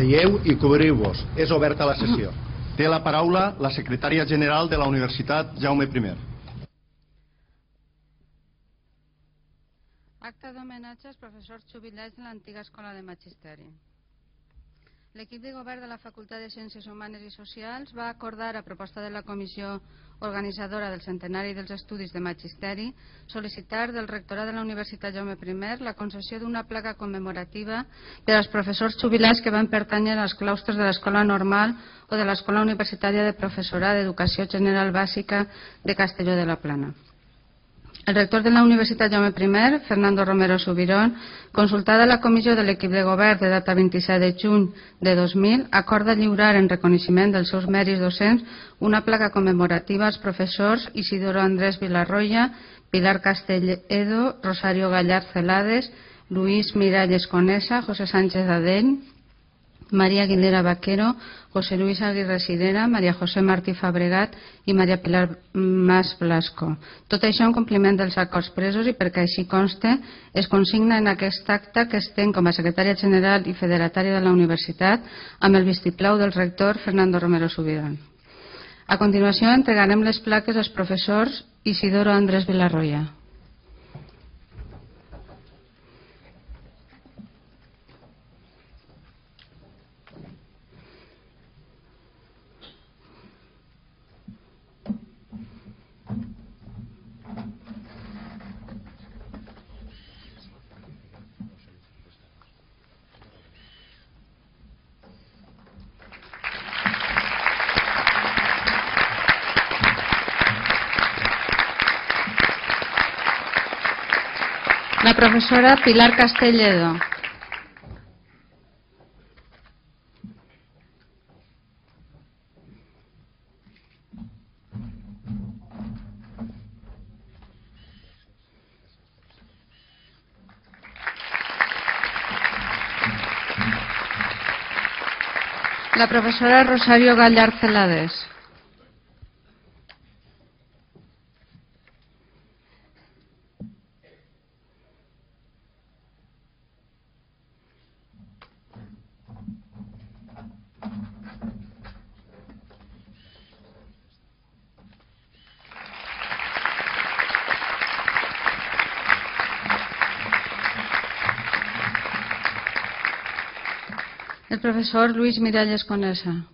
Seieu i cobriu-vos. És oberta la sessió. Té la paraula la secretària general de la Universitat Jaume I. Acte d'homenatge als professors jubilats de l'antiga Escola de Magisteri. L'equip de govern de la Facultat de Ciències Humanes i Socials va acordar, a proposta de la Comissió Organitzadora del Centenari dels Estudis de Magisteri, sol·licitar del rectorat de la Universitat Jaume I la concessió d'una placa commemorativa per als professors jubilats que van pertànyer als claustres de l'Escola Normal o de l'Escola Universitària de Professorat d'Educació General Bàsica de Castelló de la Plana. El rector de la Universitat Jaume I, Fernando Romero Subirón, consultada la comissió de l'equip de govern de data 27 de juny de 2000, acorda lliurar en reconeixement dels seus mèrits docents una placa commemorativa als professors Isidoro Andrés Vilarroya, Pilar Castelledo, Rosario Gallar Celades, Luis Miralles Conesa, José Sánchez Adell, María Aguilera Vaquero, José Luis Aguirre Sidera, Maria José Martí Fabregat i Maria Pilar Mas Blasco. Tot això en compliment dels acords presos i perquè així conste es consigna en aquest acte que estem com a secretària general i federatària de la universitat amb el vistiplau del rector Fernando Romero Subirán. A continuació entregarem les plaques als professors Isidoro Andrés Vilarroya. La professora Pilar Castelledo. La profesora Rosario Gallar Celades. El profesor Luis Miralles Conesa.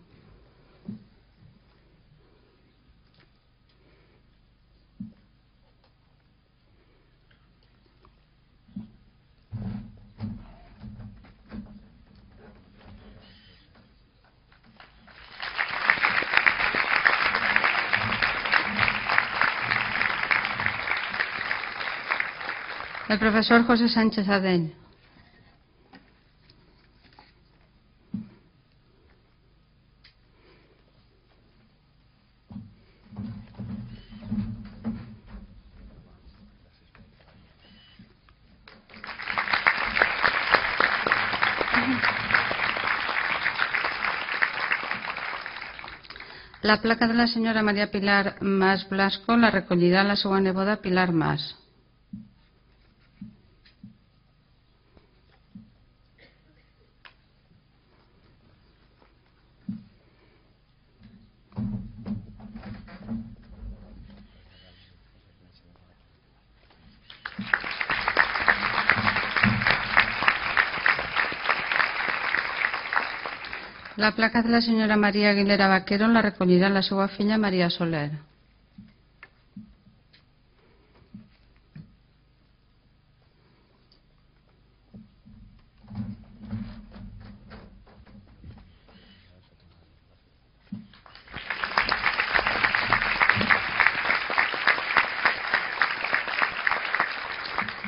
El profesor José Sánchez Adell. La placa de la senyora Maria Pilar Mas Blasco la recollirà la seva neboda Pilar Mas. La placa de la senyora Maria Aguilera Vaquero la recollirà la seva filla Maria Soler.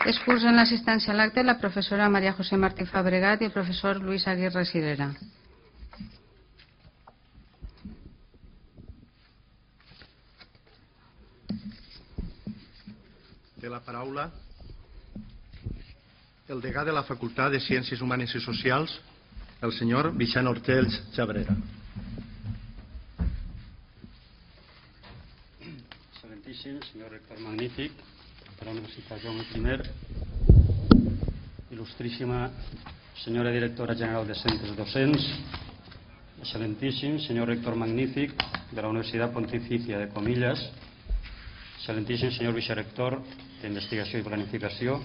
Excursen l'assistència a l'acte la professora Maria José Martí Fabregat i el professor Luis Aguirre Sidera. Té la paraula el degà de la Facultat de Ciències Humanes i Socials, el senyor Vicent Hortells Xabrera. Excelentíssim, senyor rector magnífic de la Universitat Jaume I, il·lustríssima senyora directora general de centres docents, excelentíssim senyor rector magnífic de la Universitat Pontificia de Comillas, excelentíssim senyor vicerector d'Investigació i Planificació,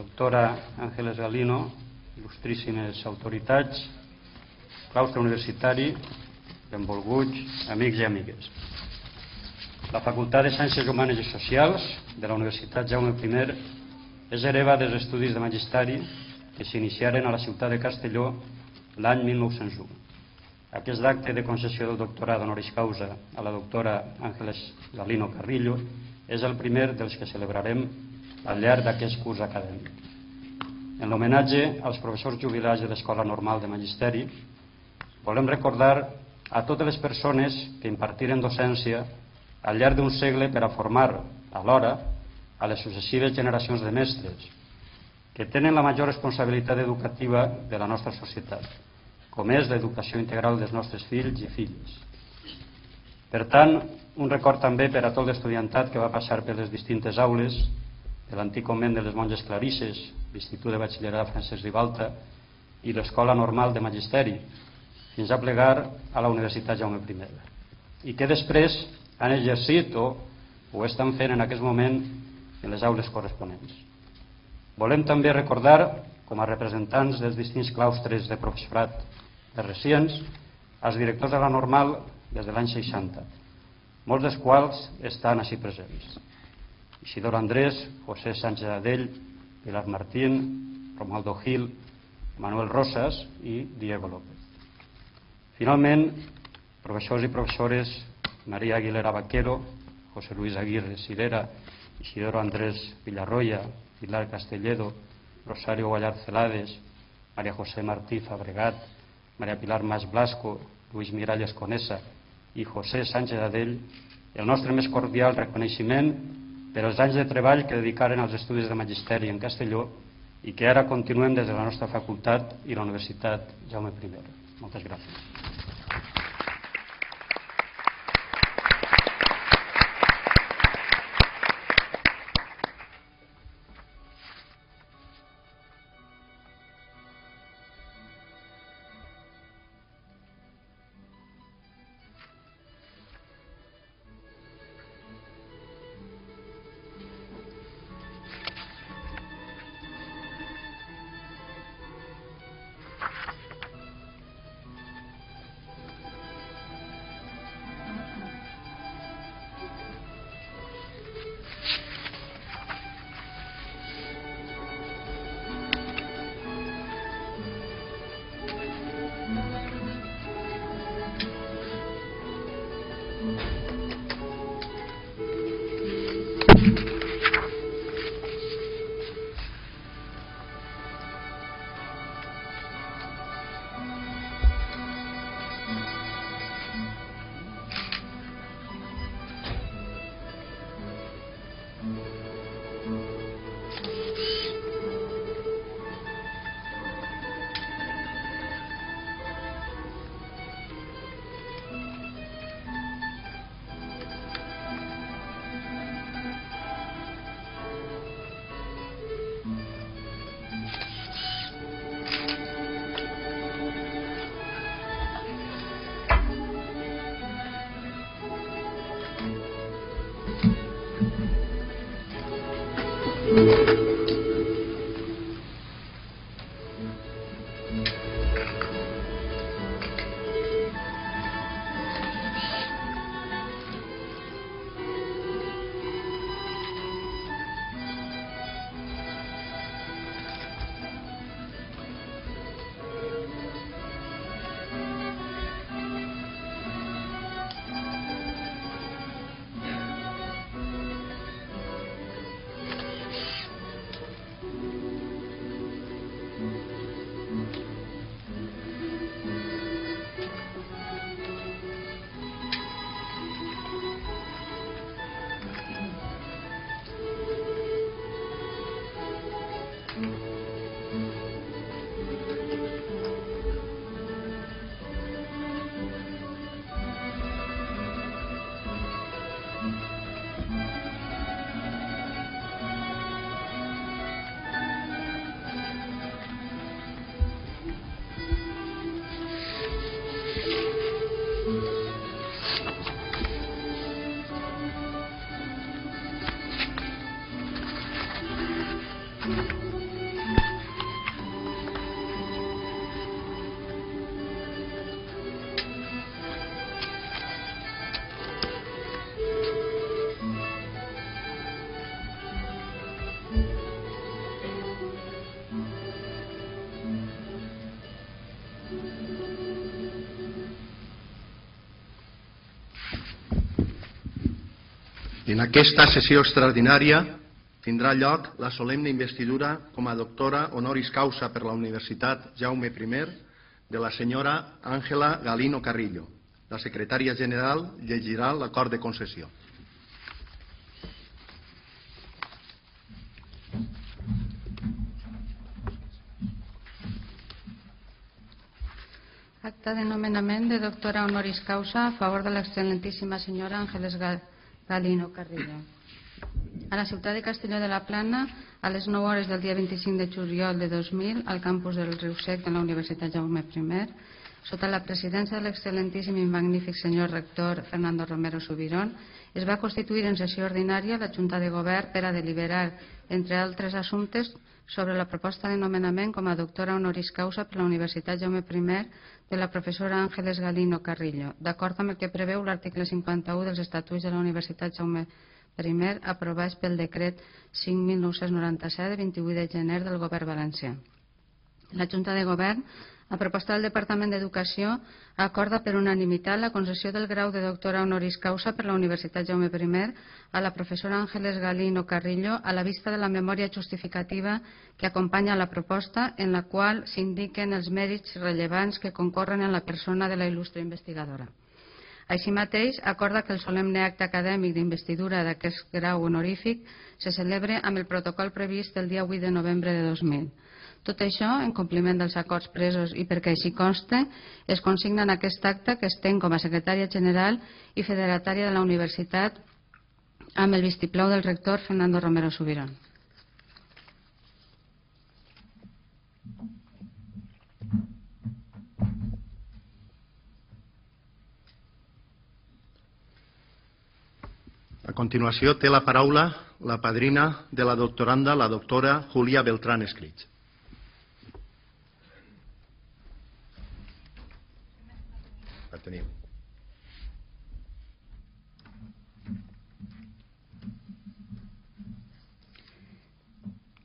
doctora Ángeles Galino, il·lustríssimes autoritats, claustre universitari, benvolguts, amics i amigues. La Facultat de Ciències Humanes i Socials de la Universitat Jaume I és hereva dels estudis de magisteri que s'iniciaren a la ciutat de Castelló l'any 1901. Aquest acte de concessió del doctorat honoris causa a la doctora Àngeles Galino Carrillo és el primer dels que celebrarem al llarg d'aquest curs acadèmic. En l'homenatge als professors jubilats de l'Escola Normal de Magisteri, volem recordar a totes les persones que impartiren docència al llarg d'un segle per a formar, alhora, a les successives generacions de mestres, que tenen la major responsabilitat educativa de la nostra societat, com és l'educació integral dels nostres fills i filles. Per tant, un record també per a tot l'estudiantat que va passar per les distintes aules de l'antic convent de les monges clarisses, l'Institut de Batxillerat Francesc Ribalta i l'Escola Normal de Magisteri, fins a plegar a la Universitat Jaume I. I que després han exercit o ho estan fent en aquest moment en les aules corresponents. Volem també recordar, com a representants dels distints claustres de professorat de recents, els directors de la normal des de l'any 60, molts dels quals estan així presents. Isidoro Andrés, José Sánchez Adell, Pilar Martín, Romualdo Gil, Manuel Rosas i Diego López. Finalment, professors i professores María Aguilera Vaquero, José Luis Aguirre Silera, Isidoro Andrés Villarroya, Pilar Castelledo, Rosario Guallar Celades, María José Martí Fabregat, María Pilar Mas Blasco, Luis Miralles Conesa i José Sánchez Adell, el nostre més cordial reconeixement per als anys de treball que dedicaren als estudis de Magisteri en Castelló i que ara continuem des de la nostra facultat i la Universitat Jaume I. Moltes gràcies. En aquesta sessió extraordinària tindrà lloc la solemne investidura com a doctora honoris causa per la Universitat Jaume I de la senyora Àngela Galino Carrillo. La secretària general llegirà l'acord de concessió. Acta de nomenament de doctora honoris causa a favor de l'excel·lentíssima senyora Ángeles Galino Carrillo. A la ciutat de Castelló de la Plana, a les 9 hores del dia 25 de juliol de 2000, al campus del Riu Sec de la Universitat Jaume I, sota la presidència de l'excel·lentíssim i magnífic senyor rector Fernando Romero Subirón, es va constituir en sessió ordinària la Junta de Govern per a deliberar, entre altres assumptes, sobre la proposta de nomenament com a doctora honoris causa per la Universitat Jaume I de la professora Àngeles Galino Carrillo, d'acord amb el que preveu l'article 51 dels Estatuts de la Universitat Jaume I aprovats pel decret 5.997 de 28 de gener del Govern Valencià. La Junta de Govern a proposta del Departament d'Educació acorda per unanimitat la concessió del grau de doctora honoris causa per la Universitat Jaume I a la professora Àngeles Galino Carrillo a la vista de la memòria justificativa que acompanya la proposta en la qual s'indiquen els mèrits rellevants que concorren en la persona de la il·lustre investigadora. Així mateix, acorda que el solemne acte acadèmic d'investidura d'aquest grau honorífic se celebre amb el protocol previst el dia 8 de novembre de 2000. Tot això, en compliment dels acords presos i perquè així conste, es consigna en aquest acte que estem com a secretària general i federatària de la universitat amb el vistiplau del rector Fernando Romero Subirón. A continuació té la paraula la padrina de la doctoranda, la doctora Julia Beltrán Escrits.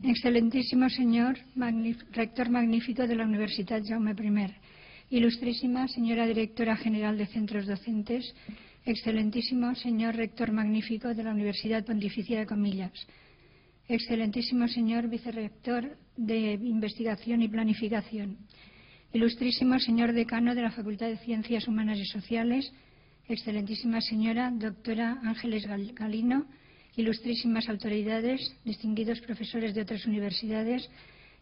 Excelentísimo señor rector magnífico de la Universidad Jaume I, ilustrísima señora directora general de centros docentes, excelentísimo señor rector magnífico de la Universidad Pontificia de Comillas, excelentísimo señor vicerrector de investigación y planificación, Ilustrísimo señor decano de la Facultad de Ciencias Humanas y Sociales, excelentísima señora doctora Ángeles Galino, ilustrísimas autoridades, distinguidos profesores de otras universidades,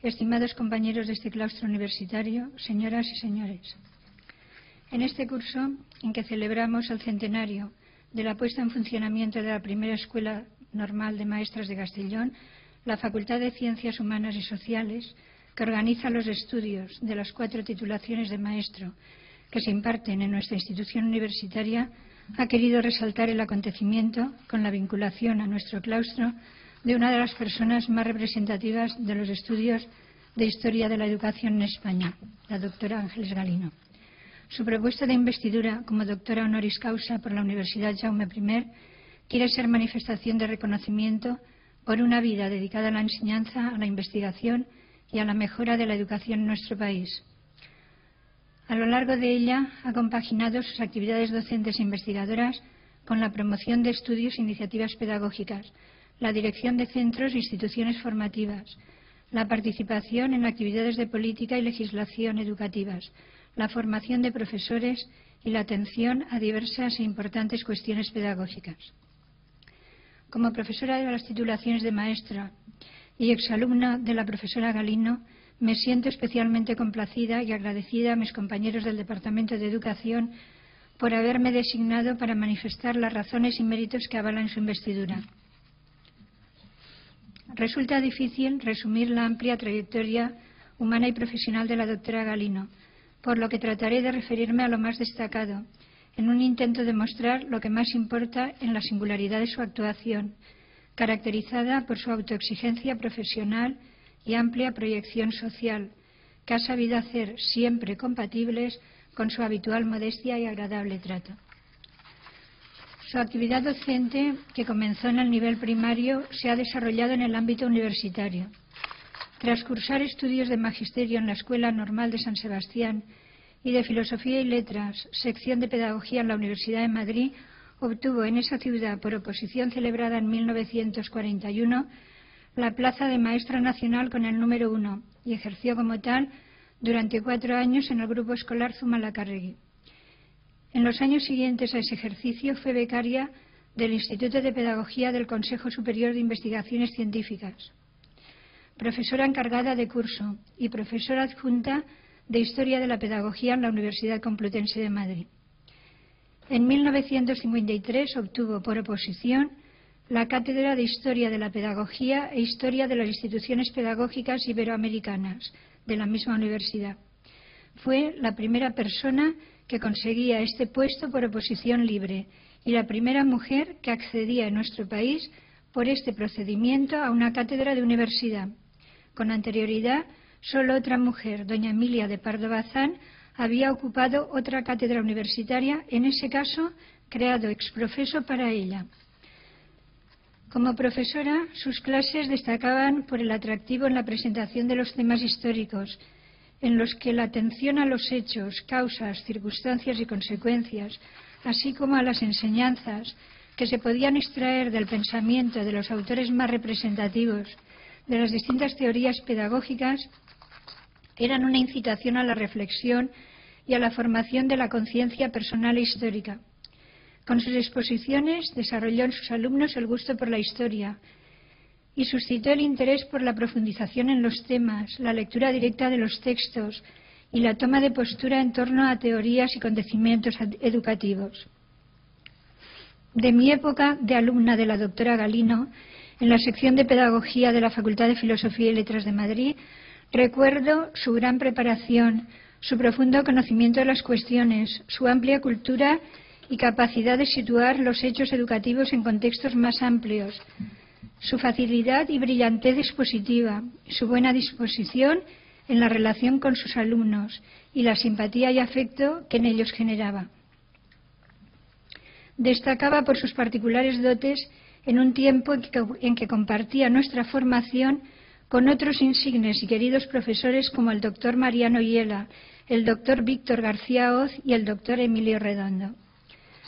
estimados compañeros de este claustro universitario, señoras y señores. En este curso, en que celebramos el centenario de la puesta en funcionamiento de la primera Escuela Normal de Maestras de Castellón, la Facultad de Ciencias Humanas y Sociales que organiza los estudios de las cuatro titulaciones de maestro que se imparten en nuestra institución universitaria, ha querido resaltar el acontecimiento con la vinculación a nuestro claustro de una de las personas más representativas de los estudios de historia de la educación en España, la doctora Ángeles Galino. Su propuesta de investidura como doctora honoris causa por la Universidad Jaume I quiere ser manifestación de reconocimiento por una vida dedicada a la enseñanza, a la investigación y a la mejora de la educación en nuestro país. A lo largo de ella ha compaginado sus actividades docentes e investigadoras con la promoción de estudios e iniciativas pedagógicas, la dirección de centros e instituciones formativas, la participación en actividades de política y legislación educativas, la formación de profesores y la atención a diversas e importantes cuestiones pedagógicas. Como profesora de las titulaciones de maestra y exalumna de la profesora Galino, me siento especialmente complacida y agradecida a mis compañeros del Departamento de Educación por haberme designado para manifestar las razones y méritos que avalan su investidura. Resulta difícil resumir la amplia trayectoria humana y profesional de la doctora Galino, por lo que trataré de referirme a lo más destacado, en un intento de mostrar lo que más importa en la singularidad de su actuación, caracterizada por su autoexigencia profesional y amplia proyección social, que ha sabido hacer siempre compatibles con su habitual modestia y agradable trato. Su actividad docente, que comenzó en el nivel primario, se ha desarrollado en el ámbito universitario. Tras cursar estudios de magisterio en la Escuela Normal de San Sebastián y de Filosofía y Letras, sección de Pedagogía en la Universidad de Madrid, obtuvo en esa ciudad, por oposición celebrada en 1941, la plaza de maestra nacional con el número uno y ejerció como tal durante cuatro años en el grupo escolar Zumalacárregui. En los años siguientes a ese ejercicio fue becaria del Instituto de Pedagogía del Consejo Superior de Investigaciones Científicas, profesora encargada de curso y profesora adjunta de Historia de la Pedagogía en la Universidad Complutense de Madrid. En 1953 obtuvo por oposición la Cátedra de Historia de la Pedagogía e Historia de las Instituciones Pedagógicas Iberoamericanas de la misma universidad. Fue la primera persona que conseguía este puesto por oposición libre y la primera mujer que accedía en nuestro país por este procedimiento a una cátedra de universidad. Con anterioridad, solo otra mujer, doña Emilia de Pardo Bazán, había ocupado otra cátedra universitaria, en ese caso creado exprofeso para ella. Como profesora, sus clases destacaban por el atractivo en la presentación de los temas históricos, en los que la atención a los hechos, causas, circunstancias y consecuencias, así como a las enseñanzas que se podían extraer del pensamiento de los autores más representativos de las distintas teorías pedagógicas, eran una incitación a la reflexión y a la formación de la conciencia personal e histórica. Con sus exposiciones desarrolló en sus alumnos el gusto por la historia y suscitó el interés por la profundización en los temas, la lectura directa de los textos y la toma de postura en torno a teorías y acontecimientos educativos. De mi época de alumna de la doctora Galino, en la sección de Pedagogía de la Facultad de Filosofía y Letras de Madrid, recuerdo su gran preparación, su profundo conocimiento de las cuestiones, su amplia cultura y capacidad de situar los hechos educativos en contextos más amplios, su facilidad y brillantez expositiva, su buena disposición en la relación con sus alumnos y la simpatía y afecto que en ellos generaba. Destacaba por sus particulares dotes en un tiempo en que, compartía nuestra formación con otros insignes y queridos profesores como el doctor Mariano Hiela, el doctor Víctor García Oz y el doctor Emilio Redondo.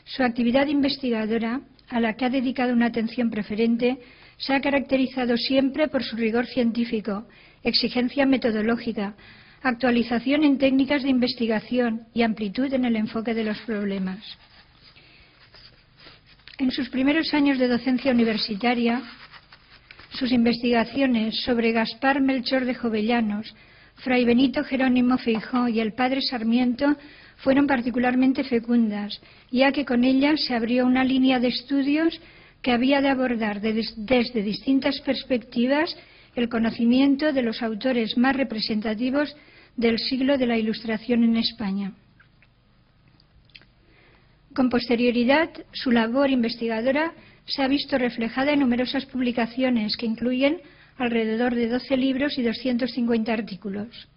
Su actividad investigadora, a la que ha dedicado una atención preferente, se ha caracterizado siempre por su rigor científico, exigencia metodológica, actualización en técnicas de investigación y amplitud en el enfoque de los problemas. En sus primeros años de docencia universitaria, sus investigaciones sobre Gaspar Melchor de Jovellanos, Fray Benito Jerónimo Feijó y el padre Sarmiento fueron particularmente fecundas, ya que con ellas se abrió una línea de estudios que había de abordar desde distintas perspectivas el conocimiento de los autores más representativos del siglo de la Ilustración en España. Con posterioridad, su labor investigadora se ha visto reflejada en numerosas publicaciones que incluyen alrededor de 12 libros y 250 artículos.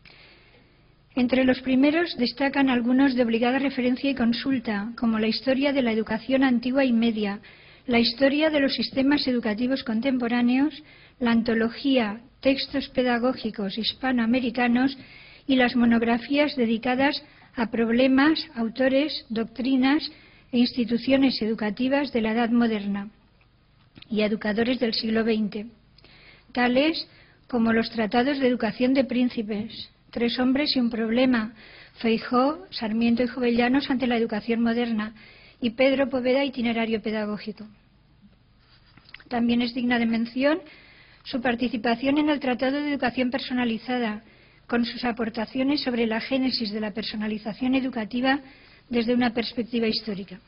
Entre los primeros destacan algunos de obligada referencia y consulta, como la historia de la educación antigua y media, la historia de los sistemas educativos contemporáneos, la antología Textos Pedagógicos Hispanoamericanos y las monografías dedicadas a problemas, autores, doctrinas e instituciones educativas de la Edad Moderna y educadores del siglo XX, tales como los tratados de educación de príncipes, Tres hombres y un problema, Feijó, Sarmiento y Jovellanos ante la educación moderna y Pedro Poveda, itinerario pedagógico. También es digna de mención su participación en el Tratado de Educación Personalizada, con sus aportaciones sobre la génesis de la personalización educativa desde una perspectiva histórica.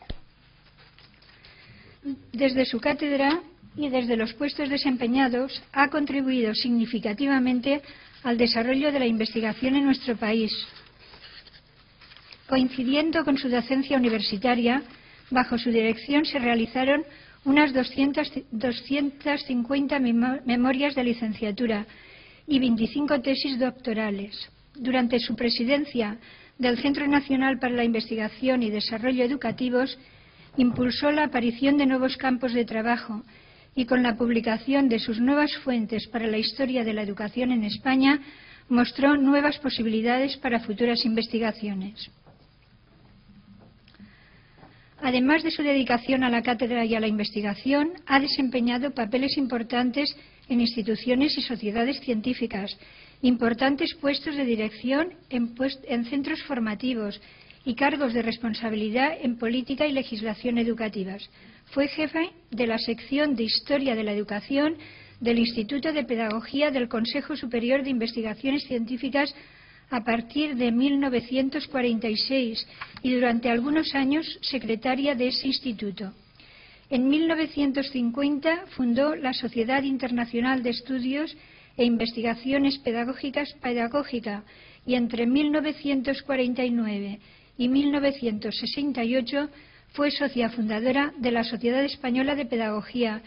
Desde su cátedra y desde los puestos desempeñados ha contribuido significativamente al desarrollo de la investigación en nuestro país. Coincidiendo con su docencia universitaria, bajo su dirección se realizaron unas 250 memorias de licenciatura y 25 tesis doctorales. Durante su presidencia del Centro Nacional para la Investigación y Desarrollo Educativos, impulsó la aparición de nuevos campos de trabajo y con la publicación de sus nuevas fuentes para la historia de la educación en España, mostró nuevas posibilidades para futuras investigaciones. además de su dedicación a la cátedra y a la investigación, ha desempeñado papeles importantes en instituciones y sociedades científicas, importantes puestos de dirección en, en centros formativos y cargos de responsabilidad en política y legislación educativas. Fue jefe de la sección de Historia de la Educación del Instituto de Pedagogía del Consejo Superior de Investigaciones Científicas a partir de 1946 y durante algunos años secretaria de ese instituto. En 1950 fundó la Sociedad Internacional de Estudios e Investigaciones Pedagógicas Pedagógica y entre 1949 y 1968 fue socia fundadora de la Sociedad Española de Pedagogía,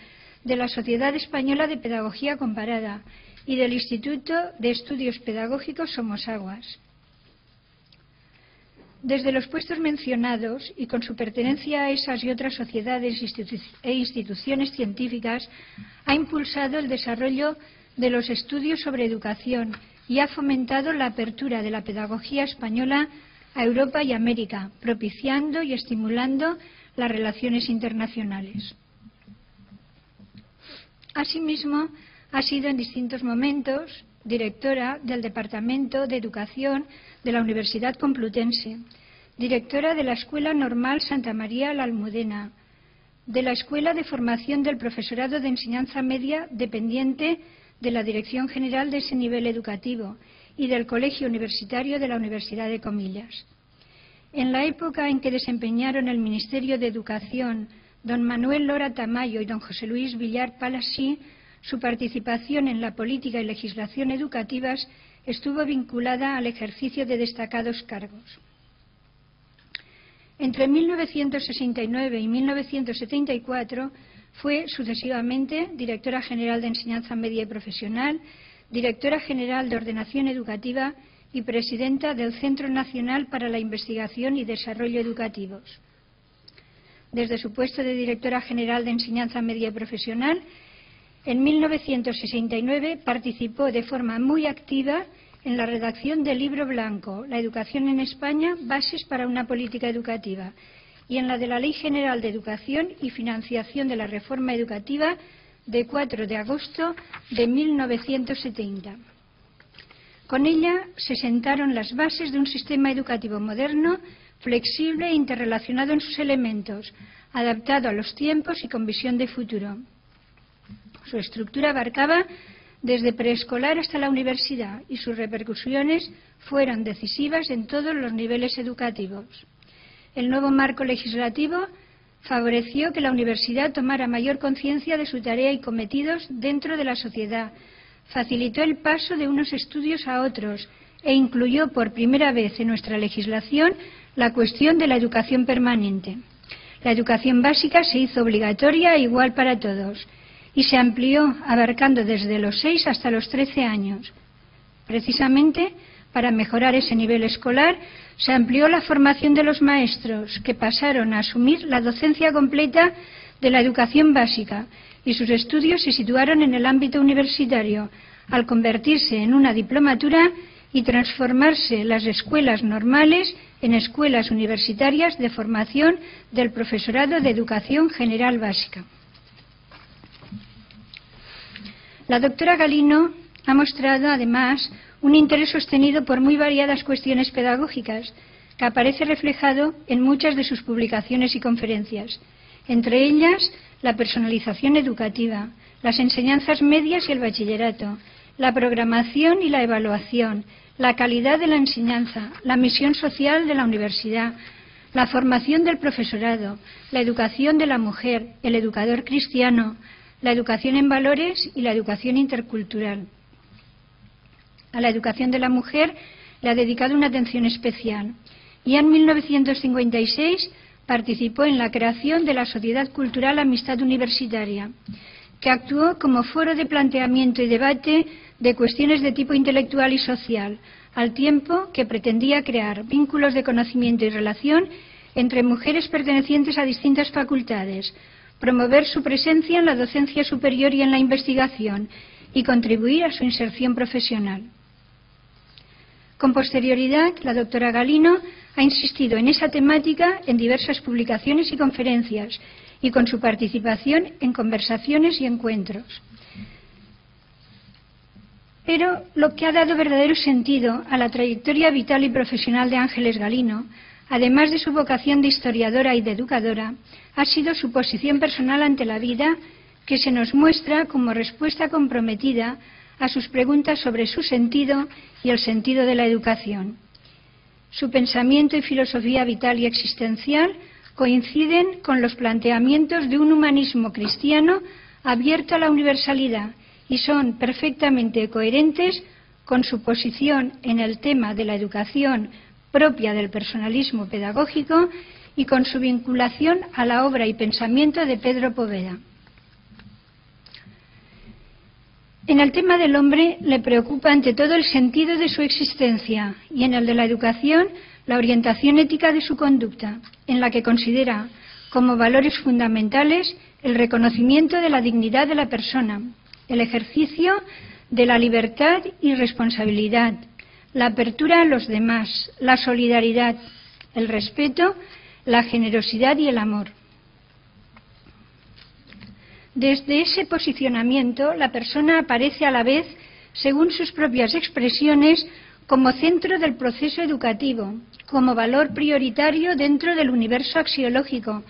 de la Sociedad Española de Pedagogía Comparada y del Instituto de Estudios Pedagógicos Somos Aguas. Desde los puestos mencionados y con su pertenencia a esas y otras sociedades e instituciones científicas, ha impulsado el desarrollo de los estudios sobre educación y ha fomentado la apertura de la pedagogía española a Europa y América, propiciando y estimulando las relaciones internacionales. Asimismo, ha sido en distintos momentos directora del Departamento de Educación de la Universidad Complutense, directora de la Escuela Normal Santa María la Almudena, de la Escuela de Formación del Profesorado de Enseñanza Media dependiente de la Dirección General de ese nivel educativo y del Colegio Universitario de la Universidad de Comillas. En la época en que desempeñaron el Ministerio de Educación don Manuel Lora Tamayo y don José Luis Villar Palasí, su participación en la política y legislación educativas estuvo vinculada al ejercicio de destacados cargos. Entre 1969 y 1974 fue sucesivamente directora general de Enseñanza Media y Profesional, directora general de Ordenación Educativa y presidenta del Centro Nacional para la Investigación y Desarrollo Educativos. Desde su puesto de directora general de Enseñanza Media y Profesional, en 1969 participó de forma muy activa en la redacción del libro blanco La educación en España, bases para una política educativa, y en la de la Ley General de Educación y Financiación de la Reforma Educativa de 4 de agosto de 1970. Con ella se sentaron las bases de un sistema educativo moderno, flexible e interrelacionado en sus elementos, adaptado a los tiempos y con visión de futuro. Su estructura abarcaba desde preescolar hasta la universidad y sus repercusiones fueron decisivas en todos los niveles educativos. El nuevo marco legislativo favoreció que la universidad tomara mayor conciencia de su tarea y cometidos dentro de la sociedad, facilitó el paso de unos estudios a otros e incluyó por primera vez en nuestra legislación la cuestión de la educación permanente. La educación básica se hizo obligatoria e igual para todos y se amplió abarcando desde los 6 hasta los 13 años. Precisamente para mejorar ese nivel escolar se amplió la formación de los maestros, que pasaron a asumir la docencia completa de la educación básica y sus estudios se situaron en el ámbito universitario, al convertirse en una diplomatura y transformarse las escuelas normales en escuelas universitarias de formación del profesorado de educación general básica. La doctora Galino ha mostrado, además, un interés sostenido por muy variadas cuestiones pedagógicas, que aparece reflejado en muchas de sus publicaciones y conferencias, entre ellas la personalización educativa, las enseñanzas medias y el bachillerato, la programación y la evaluación, la calidad de la enseñanza, la misión social de la universidad, la formación del profesorado, la educación de la mujer, el educador cristiano, la educación en valores y la educación intercultural. A la educación de la mujer le ha dedicado una atención especial y en 1956 participó en la creación de la Sociedad Cultural Amistad Universitaria, que actuó como foro de planteamiento y debate de cuestiones de tipo intelectual y social, al tiempo que pretendía crear vínculos de conocimiento y relación entre mujeres pertenecientes a distintas facultades, promover su presencia en la docencia superior y en la investigación y contribuir a su inserción profesional. Con posterioridad, la doctora Galino ha insistido en esa temática en diversas publicaciones y conferencias y con su participación en conversaciones y encuentros. Pero lo que ha dado verdadero sentido a la trayectoria vital y profesional de Ángeles Galino, además de su vocación de historiadora y de educadora, ha sido su posición personal ante la vida, que se nos muestra como respuesta comprometida a sus preguntas sobre su sentido y el sentido de la educación. Su pensamiento y filosofía vital y existencial coinciden con los planteamientos de un humanismo cristiano abierto a la universalidad y son perfectamente coherentes con su posición en el tema de la educación propia del personalismo pedagógico y con su vinculación a la obra y pensamiento de Pedro Poveda. En el tema del hombre le preocupa ante todo el sentido de su existencia y en el de la educación la orientación ética de su conducta, en la que considera como valores fundamentales el reconocimiento de la dignidad de la persona, el ejercicio de la libertad y responsabilidad, la apertura a los demás, la solidaridad, el respeto, la generosidad y el amor. Desde ese posicionamiento, la persona aparece a la vez, según sus propias expresiones, como centro del proceso educativo, como valor prioritario dentro del universo axiológico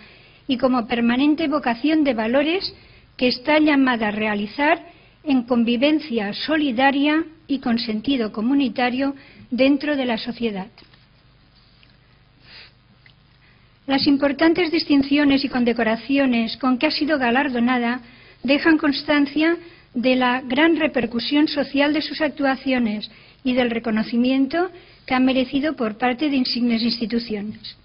y como permanente vocación de valores que está llamada a realizar en convivencia solidaria y con sentido comunitario dentro de la sociedad. Las importantes distinciones y condecoraciones con que ha sido galardonada dejan constancia de la gran repercusión social de sus actuaciones y del reconocimiento que ha merecido por parte de insignes instituciones.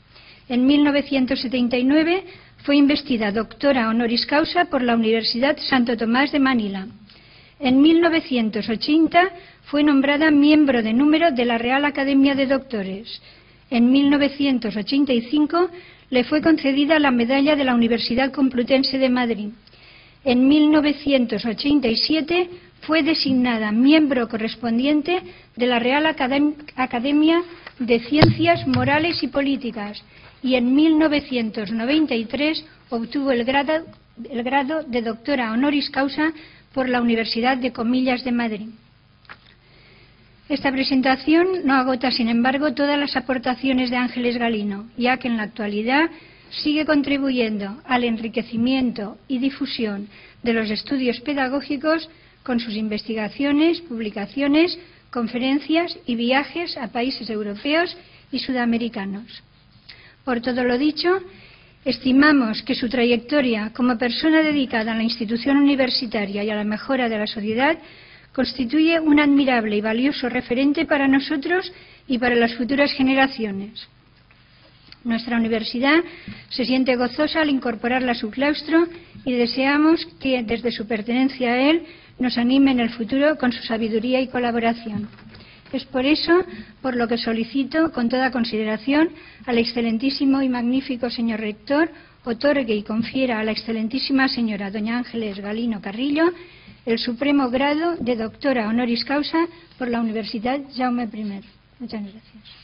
En 1979 fue investida doctora honoris causa por la Universidad Santo Tomás de Manila. En 1980 fue nombrada miembro de número de la Real Academia de Doctores. En 1985 le fue concedida la medalla de la Universidad Complutense de Madrid. En 1987 fue designada miembro correspondiente de la Real Academia de Ciencias Morales y Políticas y en 1993 obtuvo el grado, el grado de doctora honoris causa por la Universidad de Comillas de Madrid. Esta presentación no agota, sin embargo, todas las aportaciones de Ángeles Galino, ya que en la actualidad sigue contribuyendo al enriquecimiento y difusión de los estudios pedagógicos con sus investigaciones, publicaciones, conferencias y viajes a países europeos y sudamericanos. Por todo lo dicho, estimamos que su trayectoria como persona dedicada a la institución universitaria y a la mejora de la sociedad constituye un admirable y valioso referente para nosotros y para las futuras generaciones. Nuestra universidad se siente gozosa al incorporarla a su claustro y deseamos que, desde su pertenencia a él, nos anime en el futuro con su sabiduría y colaboración. Es por eso por lo que solicito, con toda consideración, al excelentísimo y magnífico señor rector otorgue y confiera a la excelentísima señora doña Ángeles Galino Carrillo el supremo grado de doctora honoris causa por la Universidad Jaume I. Muchas gracias.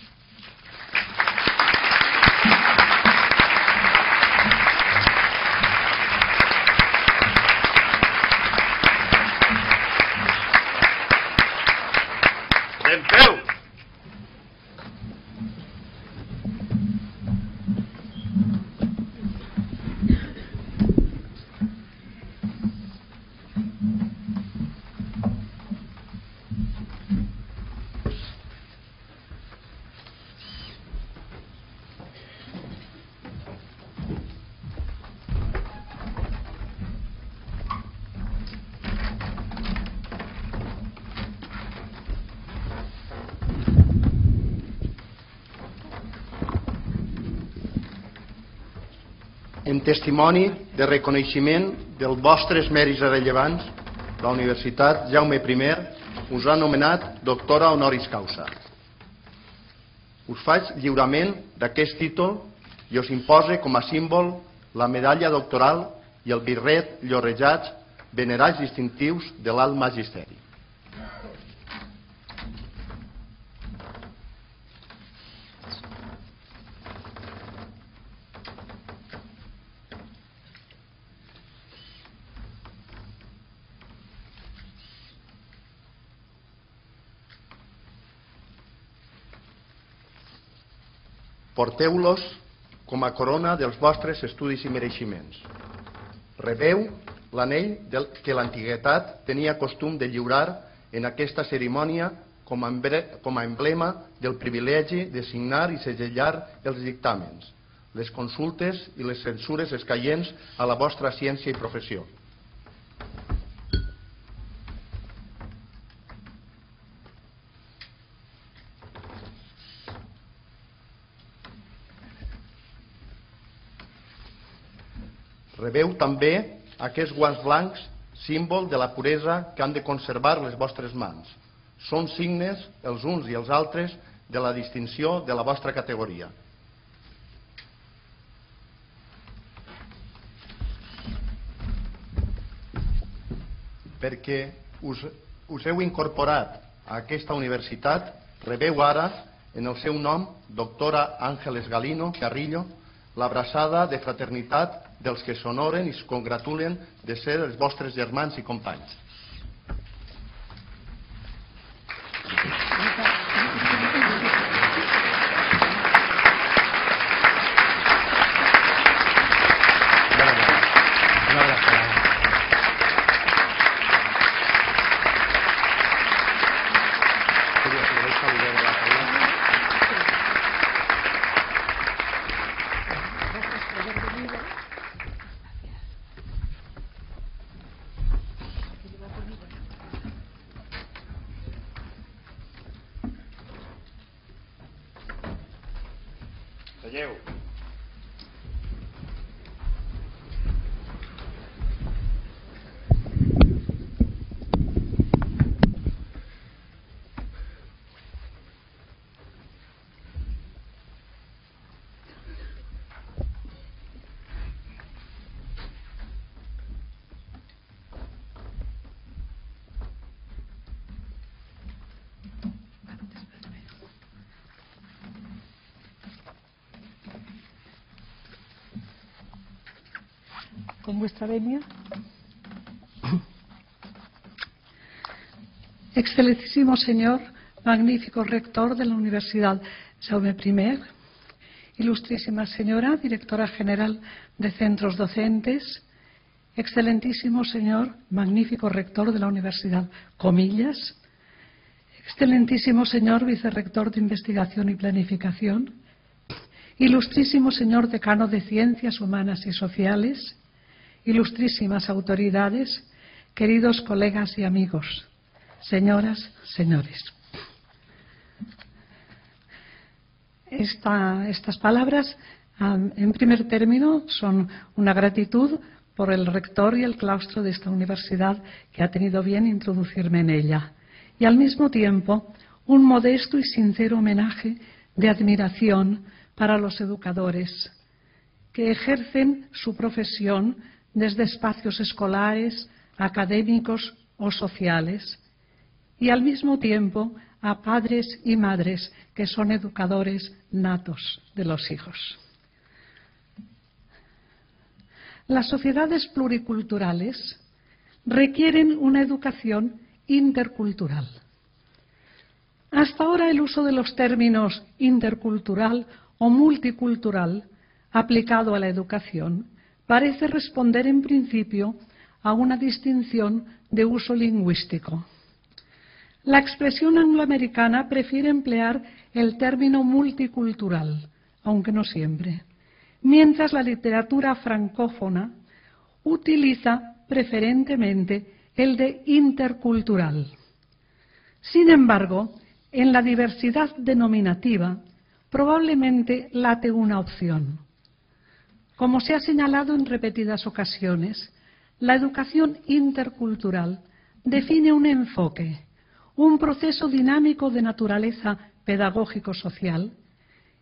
Testimoni de reconeixement dels vostres mèrits rellevants, la Universitat Jaume I us ha nomenat doctora honoris causa. Us faig lliurament d'aquest títol i us impose com a símbol la medalla doctoral i el birret llorejats venerats distintius de l'alt magisteri. Porteu-los com a corona dels vostres estudis i mereixements. Rebeu l'anell que l'antiguitat tenia costum de lliurar en aquesta cerimònia com a emblema del privilegi de signar i segellar els dictàmens, les consultes i les censures escaients a la vostra ciència i professió. Rebeu també aquests guants blancs, símbol de la puresa que han de conservar les vostres mans. Són signes, els uns i els altres, de la distinció de la vostra categoria. Perquè us, us heu incorporat a aquesta universitat, rebeu ara, en el seu nom, doctora Àngeles Galino Carrillo, l'abraçada de fraternitat dels que s'honoren i es congratulen de ser els vostres germans i companys. Excelentísimo señor, magnífico rector de la Universidad Jaume I, ilustrísima señora, directora general de centros docentes, excelentísimo señor, magnífico rector de la Universidad Comillas, excelentísimo señor vicerrector de investigación y planificación, ilustrísimo señor decano de Ciencias Humanas y Sociales, ilustrísimas autoridades, queridos colegas y amigos, señoras, señores. estas palabras, en primer término, son una gratitud por el rector y el claustro de esta universidad que ha tenido bien introducirme en ella. Y al mismo tiempo, un modesto y sincero homenaje de admiración para los educadores que ejercen su profesión desde espacios escolares, académicos o sociales, y al mismo tiempo a padres y madres que son educadores natos de los hijos. Las sociedades pluriculturales requieren una educación intercultural. Hasta ahora el uso de los términos intercultural o multicultural aplicado a la educación parece responder en principio a una distinción de uso lingüístico. La expresión angloamericana prefiere emplear el término multicultural, aunque no siempre, mientras la literatura francófona utiliza preferentemente el de intercultural. Sin embargo, en la diversidad denominativa probablemente late una opción. Como se ha señalado en repetidas ocasiones, la educación intercultural define un enfoque, un proceso dinámico de naturaleza pedagógico-social,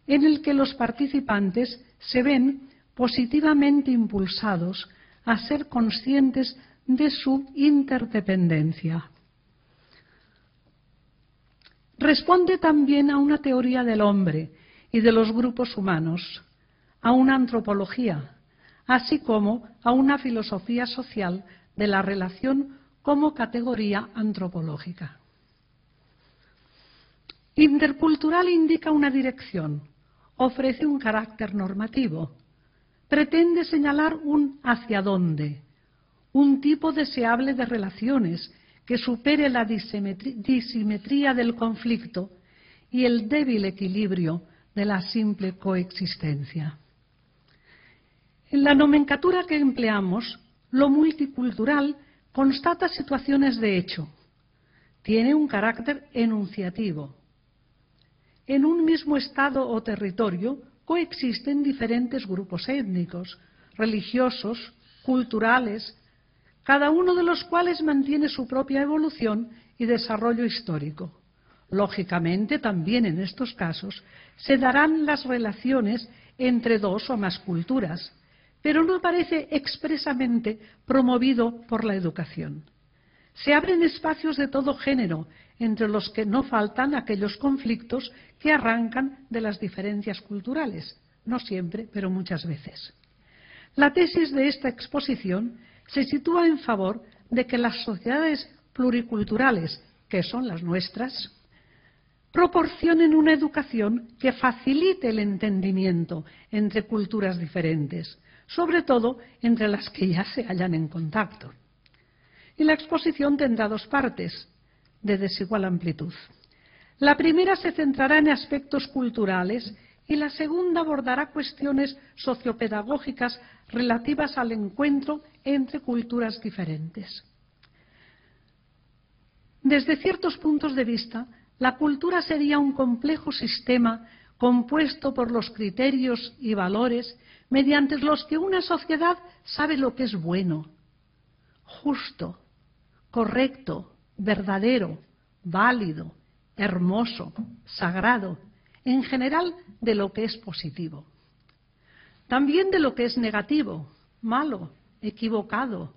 en el que los participantes se ven positivamente impulsados a ser conscientes de su interdependencia. Responde también a una teoría del hombre y de los grupos humanos, a una antropología, así como a una filosofía social de la relación como categoría antropológica. Intercultural indica una dirección, ofrece un carácter normativo. Pretende señalar un hacia dónde, un tipo deseable de relaciones que supere la disimetría del conflicto y el débil equilibrio de la simple coexistencia. En la nomenclatura que empleamos, lo multicultural constata situaciones de hecho. Tiene un carácter enunciativo. En un mismo estado o territorio coexisten diferentes grupos étnicos, religiosos, culturales, cada uno de los cuales mantiene su propia evolución y desarrollo histórico. Lógicamente, también en estos casos se darán las relaciones entre dos o más culturas, pero no aparece expresamente promovido por la educación. Se abren espacios de todo género, entre los que no faltan aquellos conflictos que arrancan de las diferencias culturales, no siempre, pero muchas veces. La tesis de esta exposición se sitúa en favor de que las sociedades pluriculturales, que son las nuestras, proporcionen una educación que facilite el entendimiento entre culturas diferentes, sobre todo entre las que ya se hallan en contacto. Y la exposición tendrá dos partes, de desigual amplitud. La primera se centrará en aspectos culturales y la segunda abordará cuestiones sociopedagógicas relativas al encuentro entre culturas diferentes. Desde ciertos puntos de vista, la cultura sería un complejo sistema compuesto por los criterios y valores mediante los que una sociedad sabe lo que es bueno, justo, correcto, verdadero, válido, hermoso, sagrado, en general de lo que es positivo. También de lo que es negativo, malo, equivocado,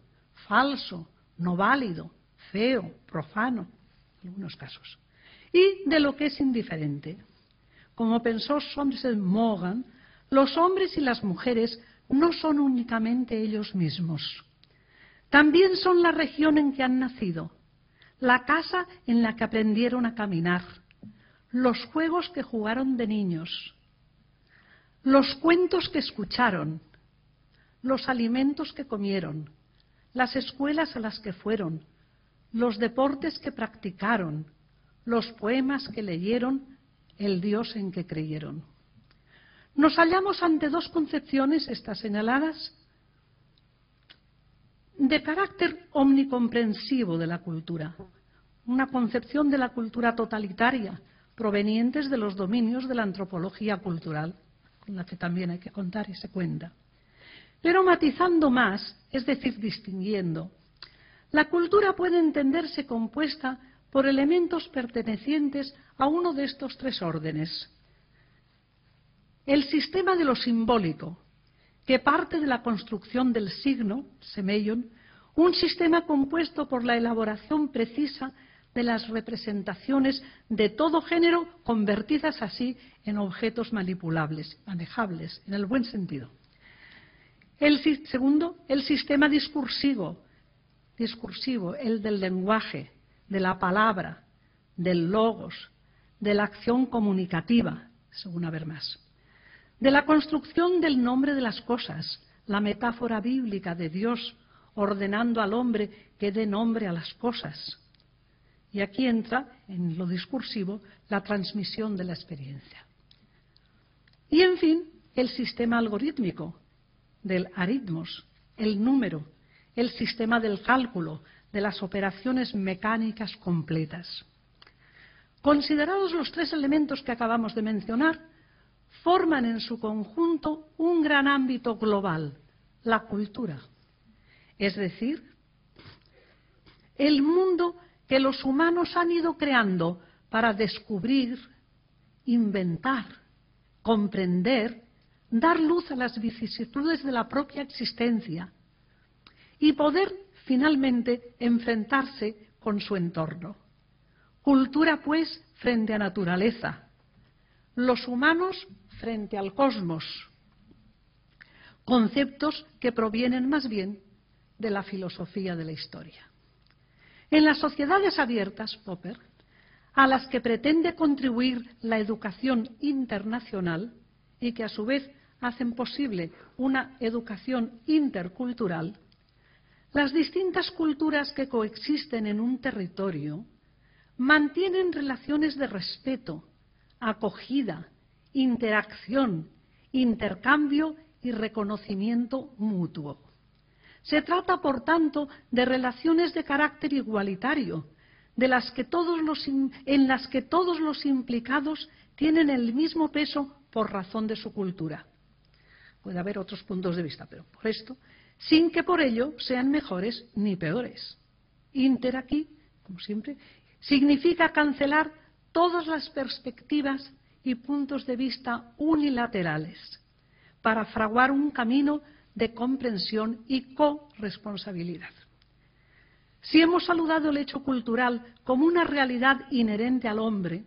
falso, no válido, feo, profano, en algunos casos. Y de lo que es indiferente. Como pensó Somerset Morgan, los hombres y las mujeres no son únicamente ellos mismos. También son la región en que han nacido, la casa en la que aprendieron a caminar, los juegos que jugaron de niños, los cuentos que escucharon, los alimentos que comieron, las escuelas a las que fueron, los deportes que practicaron, los poemas que leyeron, el Dios en que creyeron. Nos hallamos ante dos concepciones, estas señaladas, de carácter omnicomprensivo de la cultura, una concepción de la cultura totalitaria, provenientes de los dominios de la antropología cultural, con la que también hay que contar y se cuenta. Pero matizando más, es decir, distinguiendo, la cultura puede entenderse compuesta por elementos pertenecientes a uno de estos tres órdenes. El sistema de lo simbólico, que parte de la construcción del signo, semellon, un sistema compuesto por la elaboración precisa de las representaciones de todo género convertidas así en objetos manipulables, manejables, en el buen sentido. El segundo, el sistema discursivo, discursivo, el del lenguaje, de la palabra, del logos, de la acción comunicativa, según haber más de la construcción del nombre de las cosas, la metáfora bíblica de Dios ordenando al hombre que dé nombre a las cosas. Y aquí entra, en lo discursivo, la transmisión de la experiencia. Y, en fin, el sistema algorítmico del aritmos, el número, el sistema del cálculo, de las operaciones mecánicas completas. Considerados los tres elementos que acabamos de mencionar, forman en su conjunto un gran ámbito global, la cultura. Es decir, el mundo que los humanos han ido creando para descubrir, inventar, comprender, dar luz a las vicisitudes de la propia existencia y poder finalmente enfrentarse con su entorno. Cultura, pues, frente a naturaleza. Los humanos frente al cosmos, conceptos que provienen más bien de la filosofía de la historia. En las sociedades abiertas, Popper, a las que pretende contribuir la educación internacional, y que a su vez hacen posible una educación intercultural, las distintas culturas que coexisten en un territorio mantienen relaciones de respeto, acogida, interacción, intercambio y reconocimiento mutuo. Se trata, por tanto, de relaciones de carácter igualitario, de las que todos los, en las que todos los implicados tienen el mismo peso por razón de su cultura. Puede haber otros puntos de vista, pero por esto, sin que por ello sean mejores ni peores. Inter aquí, como siempre, significa cancelar todas las perspectivas y puntos de vista unilaterales para fraguar un camino de comprensión y corresponsabilidad. Si hemos saludado el hecho cultural como una realidad inherente al hombre,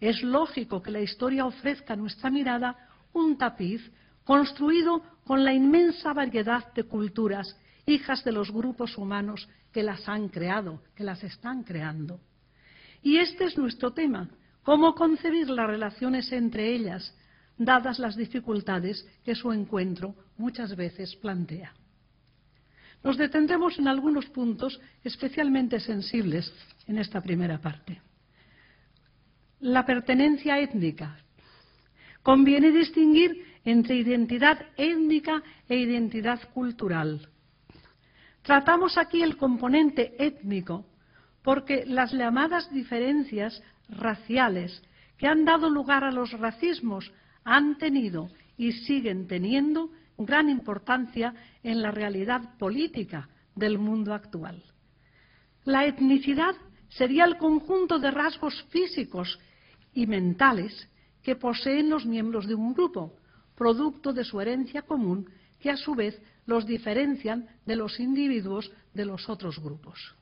es lógico que la historia ofrezca a nuestra mirada un tapiz construido con la inmensa variedad de culturas, hijas de los grupos humanos que las han creado, que las están creando. Y este es nuestro tema, cómo concebir las relaciones entre ellas, dadas las dificultades que su encuentro muchas veces plantea. Nos detendremos en algunos puntos especialmente sensibles en esta primera parte. La pertenencia étnica. Conviene distinguir entre identidad étnica e identidad cultural. Tratamos aquí el componente étnico porque las llamadas diferencias raciales que han dado lugar a los racismos han tenido y siguen teniendo gran importancia en la realidad política del mundo actual. La etnicidad sería el conjunto de rasgos físicos y mentales que poseen los miembros de un grupo, producto de su herencia común, que a su vez los diferencian de los individuos de los otros grupos.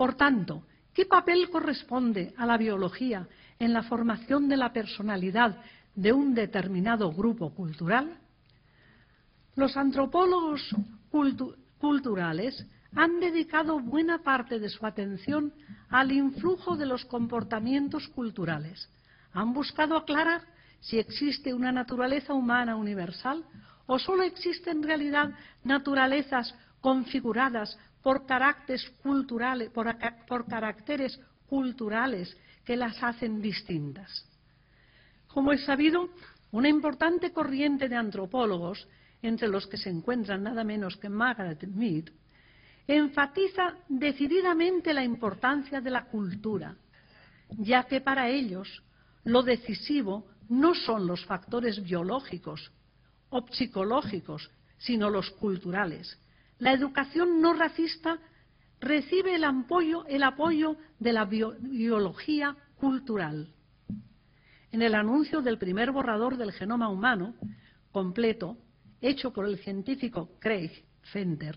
Por tanto, ¿qué papel corresponde a la biología en la formación de la personalidad de un determinado grupo cultural, los antropólogos culturales han dedicado buena parte de su atención al influjo de los comportamientos culturales. Han buscado aclarar si existe una naturaleza humana universal o solo existen en realidad naturalezas configuradas por caracteres culturales, que las hacen distintas. Como es sabido, una importante corriente de antropólogos, entre los que se encuentran nada menos que Margaret Mead, enfatiza decididamente la importancia de la cultura, ya que para ellos lo decisivo no son los factores biológicos o psicológicos, sino los culturales. La educación no racista recibe el apoyo, de la biología cultural en el anuncio del primer borrador del genoma humano completo, hecho por el científico Craig Fender,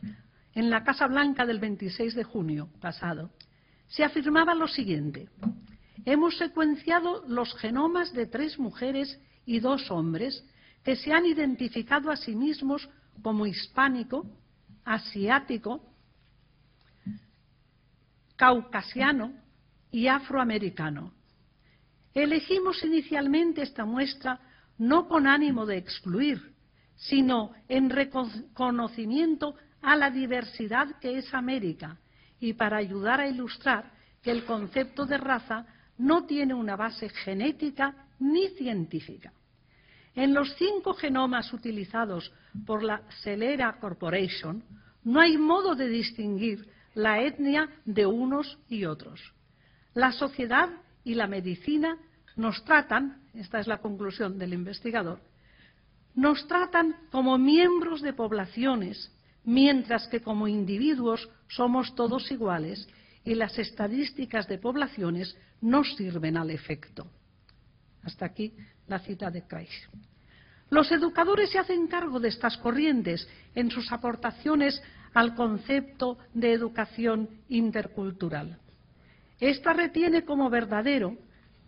en la Casa Blanca del 26 de junio pasado, se afirmaba lo siguiente. Hemos secuenciado los genomas de tres mujeres y dos hombres que se han identificado a sí mismos como hispánico, asiático, caucasiano y afroamericano Elegimos inicialmente esta muestra no con ánimo de excluir, sino en reconocimiento a la diversidad que es América y para ayudar a ilustrar que el concepto de raza no tiene una base genética ni científica. En los cinco genomas utilizados por la Celera Corporation no hay modo de distinguir la etnia de unos y otros. La sociedad y la medicina nos tratan, esta es la conclusión del investigador, nos tratan como miembros de poblaciones, mientras que como individuos somos todos iguales y las estadísticas de poblaciones no sirven al efecto. Hasta aquí la cita de Craig. Los educadores se hacen cargo de estas corrientes en sus aportaciones al concepto de educación intercultural. Esta retiene como verdadero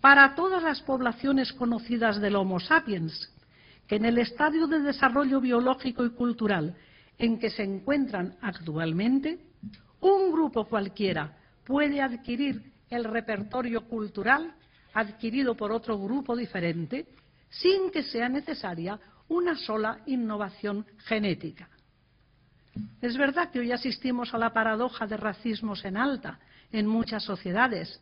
para todas las poblaciones conocidas del Homo sapiens, que en el estadio de desarrollo biológico y cultural en que se encuentran actualmente, un grupo cualquiera puede adquirir el repertorio cultural adquirido por otro grupo diferente sin que sea necesaria una sola innovación genética. Es verdad que hoy asistimos a la paradoja de racismos en alta en muchas sociedades,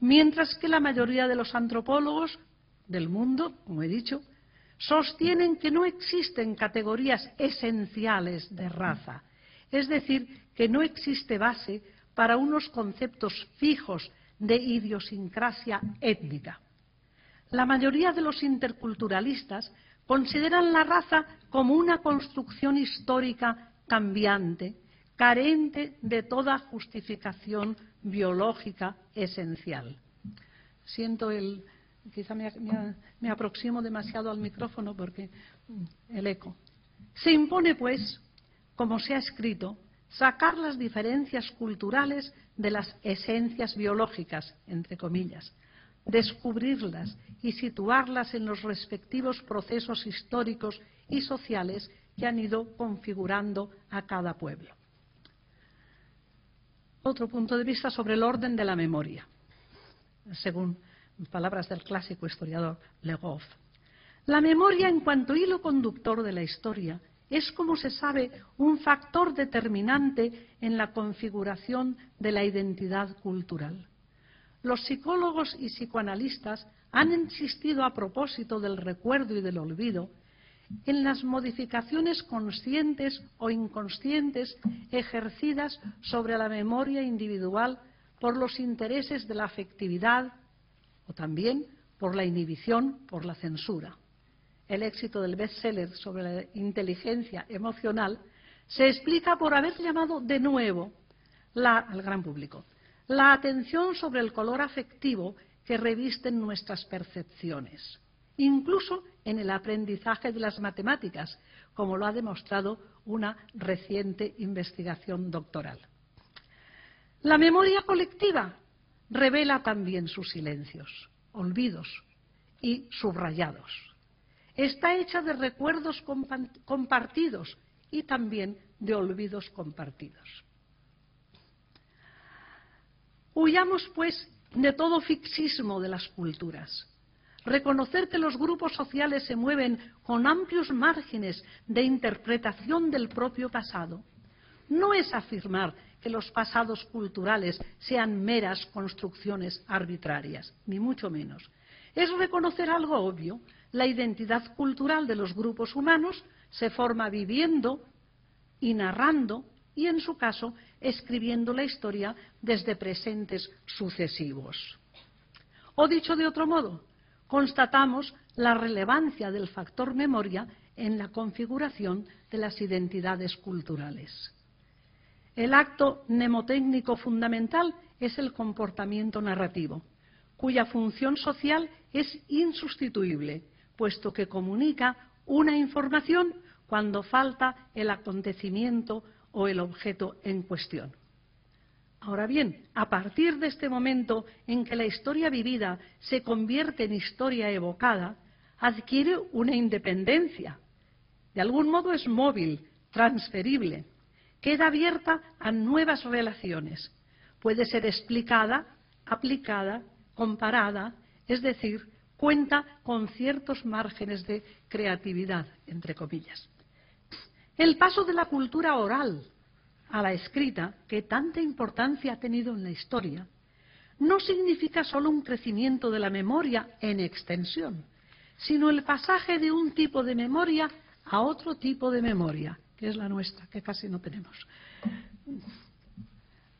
mientras que la mayoría de los antropólogos del mundo, como he dicho, sostienen que no existen categorías esenciales de raza, es decir, que no existe base para unos conceptos fijos de idiosincrasia étnica. La mayoría de los interculturalistas consideran la raza como una construcción histórica cambiante, carente de toda justificación biológica esencial. Siento el. Quizá me, aproximo demasiado al micrófono porque mm, el eco. Se impone, pues, como se ha escrito, sacar las diferencias culturales de las esencias biológicas, entre comillas, descubrirlas y situarlas en los respectivos procesos históricos y sociales que han ido configurando a cada pueblo. Otro punto de vista sobre el orden de la memoria, según palabras del clásico historiador Le Goff. La memoria, en cuanto hilo conductor de la historia, es, como se sabe, un factor determinante en la configuración de la identidad cultural. Los psicólogos y psicoanalistas han insistido a propósito del recuerdo y del olvido en las modificaciones conscientes o inconscientes ejercidas sobre la memoria individual por los intereses de la afectividad o también por la inhibición, por la censura. El éxito del bestseller sobre la inteligencia emocional se explica por haber llamado de nuevo al gran público la atención sobre el color afectivo que revisten nuestras percepciones incluso en el aprendizaje de las matemáticas, como lo ha demostrado una reciente investigación doctoral. La memoria colectiva revela también sus silencios, olvidos y subrayados. Está hecha de recuerdos compartidos y también de olvidos compartidos. Huyamos, pues, de todo fixismo de las culturas Reconocer que los grupos sociales se mueven con amplios márgenes de interpretación del propio pasado no es afirmar que los pasados culturales sean meras construcciones arbitrarias, ni mucho menos. Es reconocer algo obvio. La identidad cultural de los grupos humanos se forma viviendo y narrando y, en su caso, escribiendo la historia desde presentes sucesivos. O dicho de otro modo, constatamos la relevancia del factor memoria en la configuración de las identidades culturales. El acto mnemotécnico fundamental es el comportamiento narrativo, cuya función social es insustituible, puesto que comunica una información cuando falta el acontecimiento o el objeto en cuestión. Ahora bien, a partir de este momento en que la historia vivida se convierte en historia evocada, adquiere una independencia. De algún modo es móvil, transferible, queda abierta a nuevas relaciones. Puede ser explicada, aplicada, comparada, es decir, cuenta con ciertos márgenes de creatividad, entre comillas. El paso de la cultura oral a la escrita, que tanta importancia ha tenido en la historia, no significa solo un crecimiento de la memoria en extensión, sino el pasaje de un tipo de memoria a otro tipo de memoria, que es la nuestra, que casi no tenemos.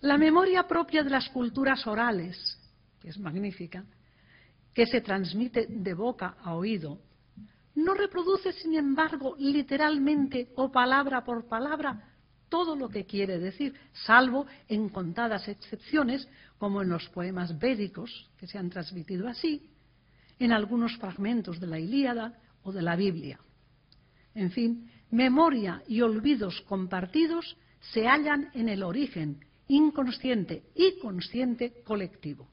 La memoria propia de las culturas orales, que es magnífica, que se transmite de boca a oído, no reproduce, sin embargo, literalmente o palabra por palabra todo lo que quiere decir, salvo en contadas excepciones, como en los poemas védicos, que se han transmitido así, en algunos fragmentos de la Ilíada o de la Biblia. En fin, memoria y olvidos compartidos se hallan en el origen inconsciente y consciente colectivo.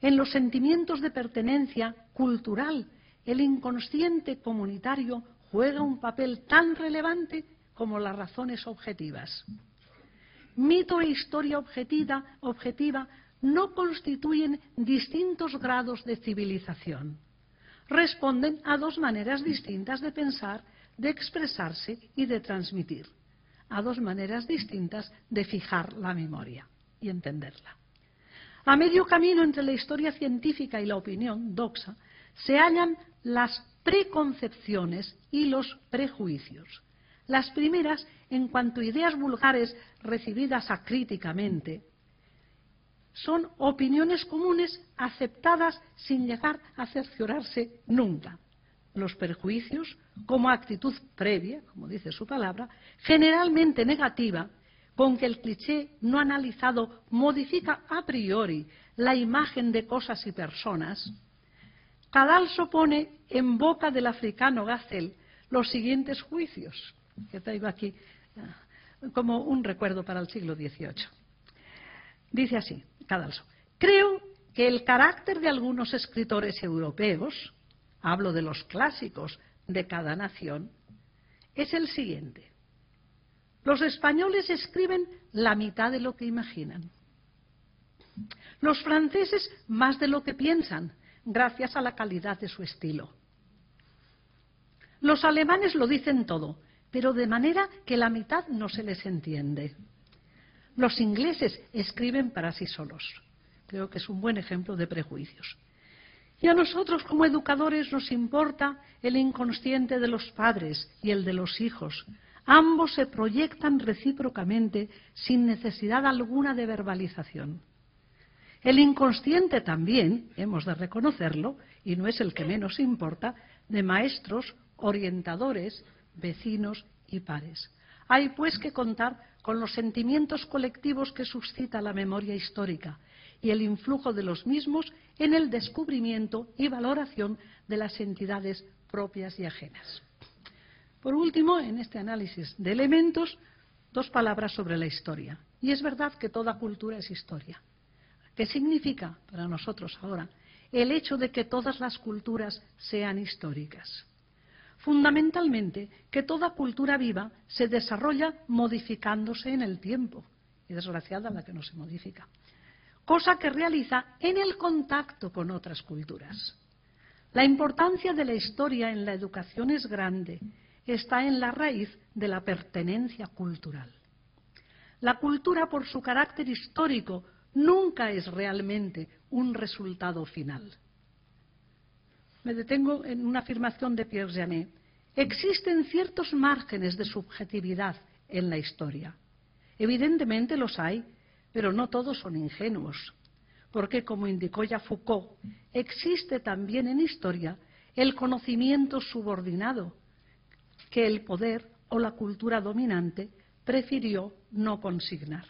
En los sentimientos de pertenencia cultural, el inconsciente comunitario juega un papel tan relevante como las razones objetivas. Mito e historia objetiva, objetiva no constituyen distintos grados de civilización. responden a dos maneras distintas de pensar, de expresarse y de transmitir, a dos maneras distintas de fijar la memoria y entenderla. A medio camino entre la historia científica y la opinión doxa se hallan las preconcepciones y los prejuicios. Las primeras en cuanto a ideas vulgares recibidas acríticamente, son opiniones comunes aceptadas sin llegar a cerciorarse nunca. Los perjuicios, como actitud previa, como dice su palabra, generalmente negativa, con que el cliché no analizado modifica a priori la imagen de cosas y personas, Cadalso pone en boca del africano Gazel los siguientes juicios, que traigo aquí ah, como un recuerdo para el siglo XVIII. Dice así, Cadalso, creo que el carácter de algunos escritores europeos, hablo de los clásicos de cada nación, es el siguiente. Los españoles escriben la mitad de lo que imaginan. Los franceses más de lo que piensan, gracias a la calidad de su estilo. Los alemanes lo dicen todo, pero de manera que la mitad no se les entiende. Los ingleses escriben para sí solos. Creo que es un buen ejemplo de prejuicios. Y a nosotros como educadores nos importa el inconsciente de los padres y el de los hijos. Ambos se proyectan recíprocamente sin necesidad alguna de verbalización. El inconsciente también, hemos de reconocerlo, y no es el que menos importa, de maestros, orientadores, vecinos y pares. Hay pues que contar con los sentimientos colectivos que suscita la memoria histórica y el influjo de los mismos en el descubrimiento y valoración de las entidades propias y ajenas. Por último, en este análisis de elementos, dos palabras sobre la historia. Y es verdad que toda cultura es historia. ¿Qué significa para nosotros ahora el hecho de que todas las culturas sean históricas? Fundamentalmente, que toda cultura viva se desarrolla modificándose en el tiempo, y desgraciada la que no se modifica, cosa que realiza en el contacto con otras culturas. La importancia de la historia en la educación es grande, está en la raíz de la pertenencia cultural. La cultura, por su carácter histórico, nunca es realmente un resultado final. Me detengo en una afirmación de Pierre Janet. Existen ciertos márgenes de subjetividad en la historia. Evidentemente los hay, pero no todos son ingenuos, porque, como indicó ya Foucault, existe también en historia el conocimiento subordinado que el poder o la cultura dominante prefirió no consignar.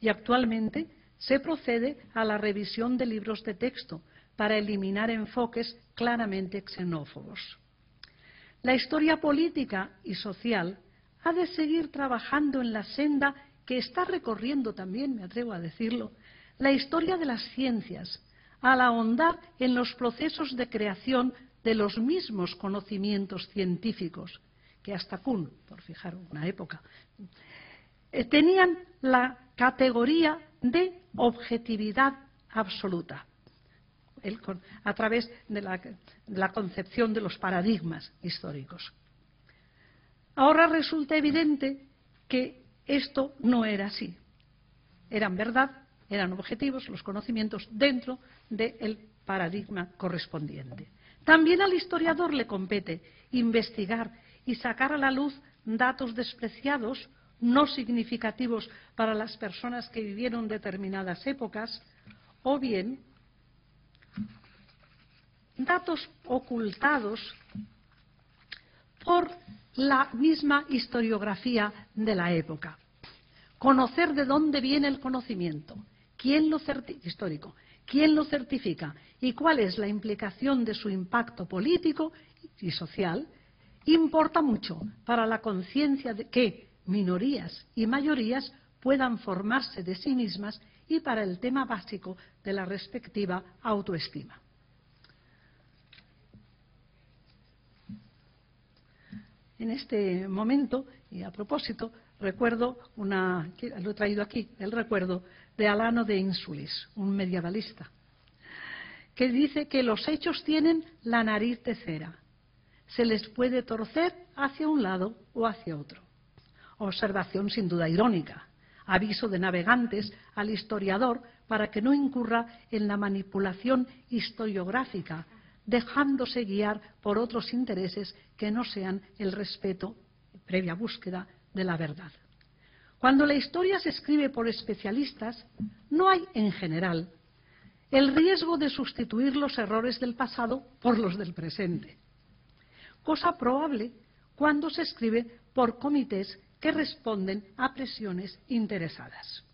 Y actualmente se procede a la revisión de libros de texto para eliminar enfoques claramente xenófobos. La historia política y social ha de seguir trabajando en la senda que está recorriendo también, me atrevo a decirlo, la historia de las ciencias, al ahondar en los procesos de creación de los mismos conocimientos científicos, que hasta Kuhn, por fijar una época, tenían la categoría de objetividad absoluta a través de la, concepción de los paradigmas históricos. Ahora resulta evidente que esto no era así. Eran verdad, eran objetivos los conocimientos dentro del paradigma correspondiente. También al historiador le compete investigar y sacar a la luz datos despreciados, no significativos para las personas que vivieron determinadas épocas, o bien datos ocultados por la misma historiografía de la época. Conocer de dónde viene el conocimiento, quién lo histórico, quién lo certifica y cuál es la implicación de su impacto político y social, importa mucho para la conciencia de que minorías y mayorías puedan formarse de sí mismas y para el tema básico de la respectiva autoestima. En este momento, y a propósito, recuerdo una, lo he traído aquí, el recuerdo de Alano de Insulis, un medievalista, que dice que los hechos tienen la nariz de cera. Se les puede torcer hacia un lado o hacia otro. Observación sin duda irónica. Aviso de navegantes al historiador para que no incurra en la manipulación historiográfica, dejándose guiar por otros intereses que no sean el respeto, previa búsqueda, de la verdad. Cuando la historia se escribe por especialistas, no hay, en general, el riesgo de sustituir los errores del pasado por los del presente, cosa probable cuando se escribe por comités que responden a presiones interesadas.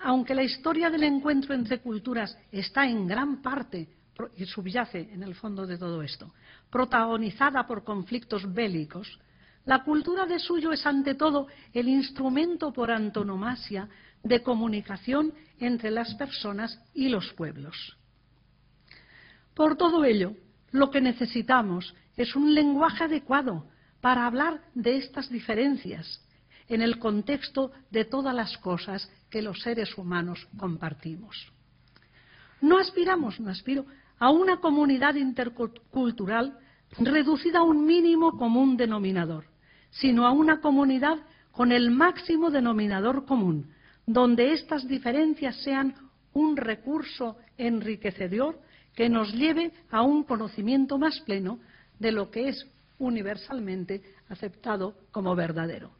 Aunque la historia del encuentro entre culturas está en gran parte y subyace en el fondo de todo esto, protagonizada por conflictos bélicos, la cultura de suyo es ante todo el instrumento por antonomasia de comunicación entre las personas y los pueblos. Por todo ello, lo que necesitamos es un lenguaje adecuado para hablar de estas diferencias en el contexto de todas las cosas que los seres humanos compartimos. No aspiramos, no aspiro, a una comunidad intercultural reducida a un mínimo común denominador, sino a una comunidad con el máximo denominador común, donde estas diferencias sean un recurso enriquecedor que nos lleve a un conocimiento más pleno de lo que es universalmente aceptado como verdadero.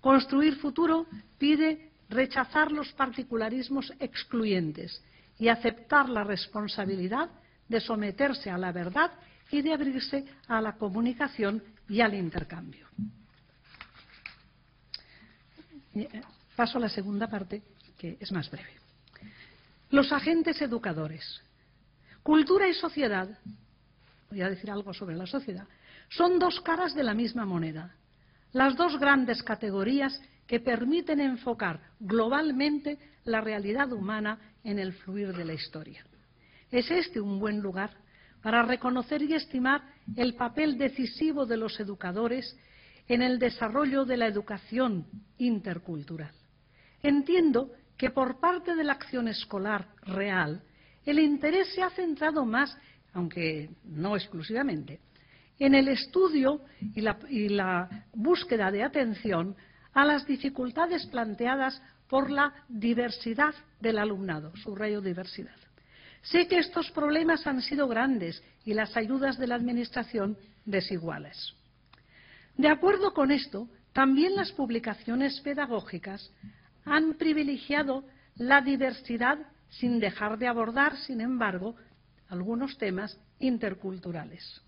Construir futuro pide rechazar los particularismos excluyentes y aceptar la responsabilidad de someterse a la verdad y de abrirse a la comunicación y al intercambio. Eh, paso a la segunda parte, que es más breve. Los agentes educadores. Cultura y sociedad, voy a decir algo sobre la sociedad, son dos caras de la misma moneda, las dos grandes categorías que permiten enfocar globalmente la realidad humana en el fluir de la historia. Es este un buen lugar para reconocer y estimar el papel decisivo de los educadores en el desarrollo de la educación intercultural. Entiendo que por parte de la acción escolar real, el interés se ha centrado más, aunque no exclusivamente, en el estudio y la, búsqueda de atención a las dificultades planteadas por la diversidad del alumnado, subrayo diversidad. Sé que estos problemas han sido grandes y las ayudas de la Administración desiguales. De acuerdo con esto, también las publicaciones pedagógicas han privilegiado la diversidad sin dejar de abordar, sin embargo, algunos temas interculturales.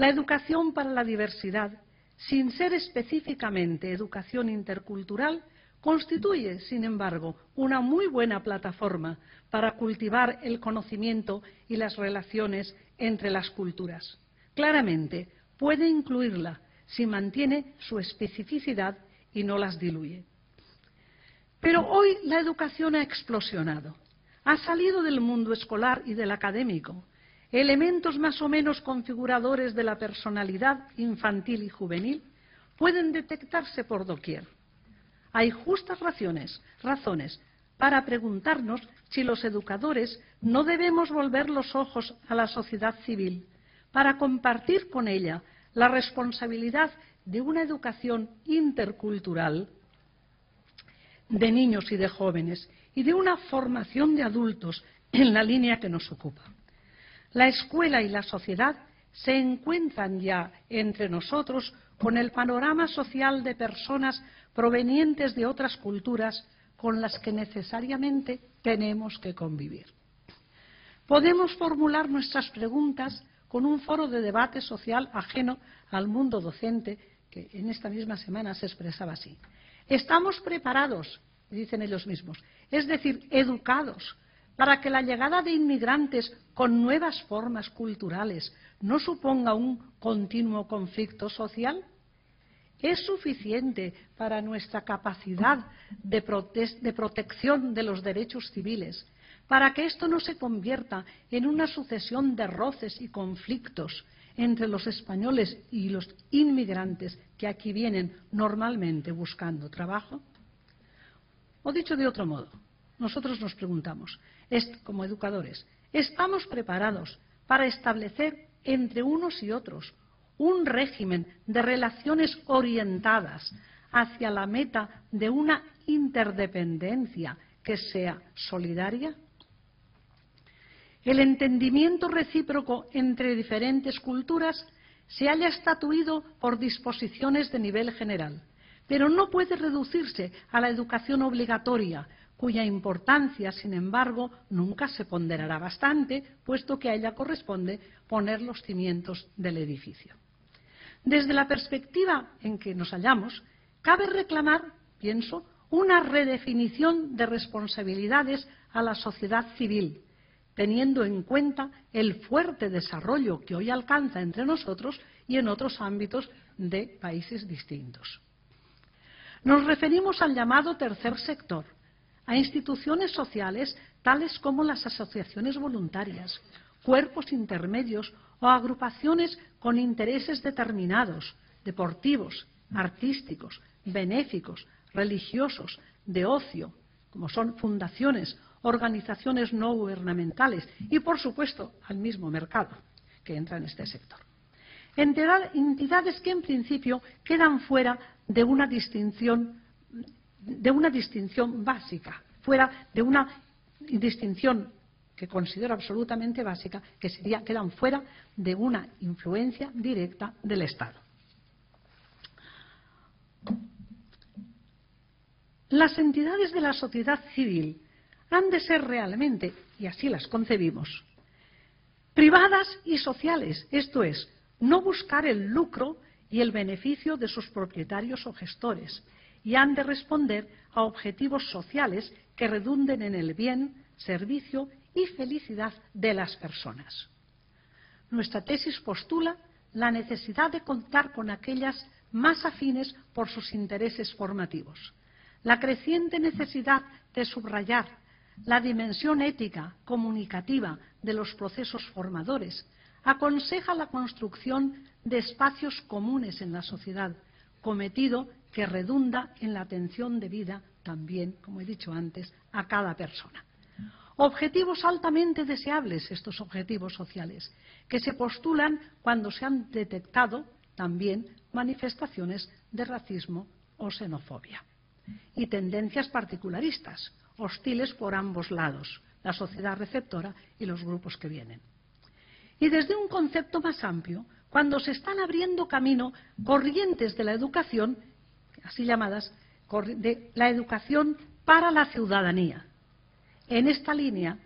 La educación para la diversidad, sin ser específicamente educación intercultural, constituye, sin embargo, una muy buena plataforma para cultivar el conocimiento y las relaciones entre las culturas. Claramente, puede incluirla si mantiene su especificidad y no las diluye. Pero hoy la educación ha explosionado. Ha salido del mundo escolar y del académico. Elementos más o menos configuradores de la personalidad infantil y juvenil pueden detectarse por doquier. Hay justas razones, razones para preguntarnos si los educadores no debemos volver los ojos a la sociedad civil para compartir con ella la responsabilidad de una educación intercultural de niños y de jóvenes y de una formación de adultos en la línea que nos ocupa. La escuela y la sociedad se encuentran ya entre nosotros con el panorama social de personas provenientes de otras culturas con las que necesariamente tenemos que convivir. Podemos formular nuestras preguntas con un foro de debate social ajeno al mundo docente, que en esta misma semana se expresaba así. Estamos preparados, dicen ellos mismos, es decir, educados, para que la llegada de inmigrantes con nuevas formas culturales no suponga un continuo conflicto social? ¿Es suficiente para nuestra capacidad de, protección de los derechos civiles, para que esto no se convierta en una sucesión de roces y conflictos entre los españoles y los inmigrantes que aquí vienen normalmente buscando trabajo? O dicho de otro modo, nosotros nos preguntamos, como educadores, estamos preparados para establecer entre unos y otros un régimen de relaciones orientadas hacia la meta de una interdependencia que sea solidaria? El entendimiento recíproco entre diferentes culturas se haya estatuido por disposiciones de nivel general, pero no puede reducirse a la educación obligatoria, cuya importancia, sin embargo, nunca se ponderará bastante, puesto que a ella corresponde poner los cimientos del edificio. Desde la perspectiva en que nos hallamos, cabe reclamar, pienso, una redefinición de responsabilidades a la sociedad civil, teniendo en cuenta el fuerte desarrollo que hoy alcanza entre nosotros y en otros ámbitos de países distintos. Nos referimos al llamado tercer sector, a instituciones sociales tales como las asociaciones voluntarias, cuerpos intermedios o agrupaciones con intereses determinados, deportivos, artísticos, benéficos, religiosos, de ocio, como son fundaciones, organizaciones no gubernamentales y, por supuesto, al mismo mercado que entra en este sector. Entidades que, en principio, quedan fuera de una distinción, de una distinción básica, fuera de una distinción que considero absolutamente básica, que sería, quedan fuera de una influencia directa del Estado. Las entidades de la sociedad civil han de ser realmente, y así las concebimos, privadas y sociales, esto es, no buscar el lucro y el beneficio de sus propietarios o gestores, y han de responder a objetivos sociales que redunden en el bien, servicio y felicidad de las personas. Nuestra tesis postula la necesidad de contar con aquellas más afines por sus intereses formativos, la creciente necesidad de subrayar la dimensión ética, comunicativa de los procesos formadores, aconseja la construcción de espacios comunes en la sociedad, cometido que redunda en la atención debida también, como he dicho antes, a cada persona. Objetivos altamente deseables, estos objetivos sociales, que se postulan cuando se han detectado también manifestaciones de racismo o xenofobia. Y tendencias particularistas, hostiles por ambos lados, la sociedad receptora y los grupos que vienen. Y desde un concepto más amplio, cuando se están abriendo camino corrientes de la educación, así llamadas, de la educación para la ciudadanía, en esta línea,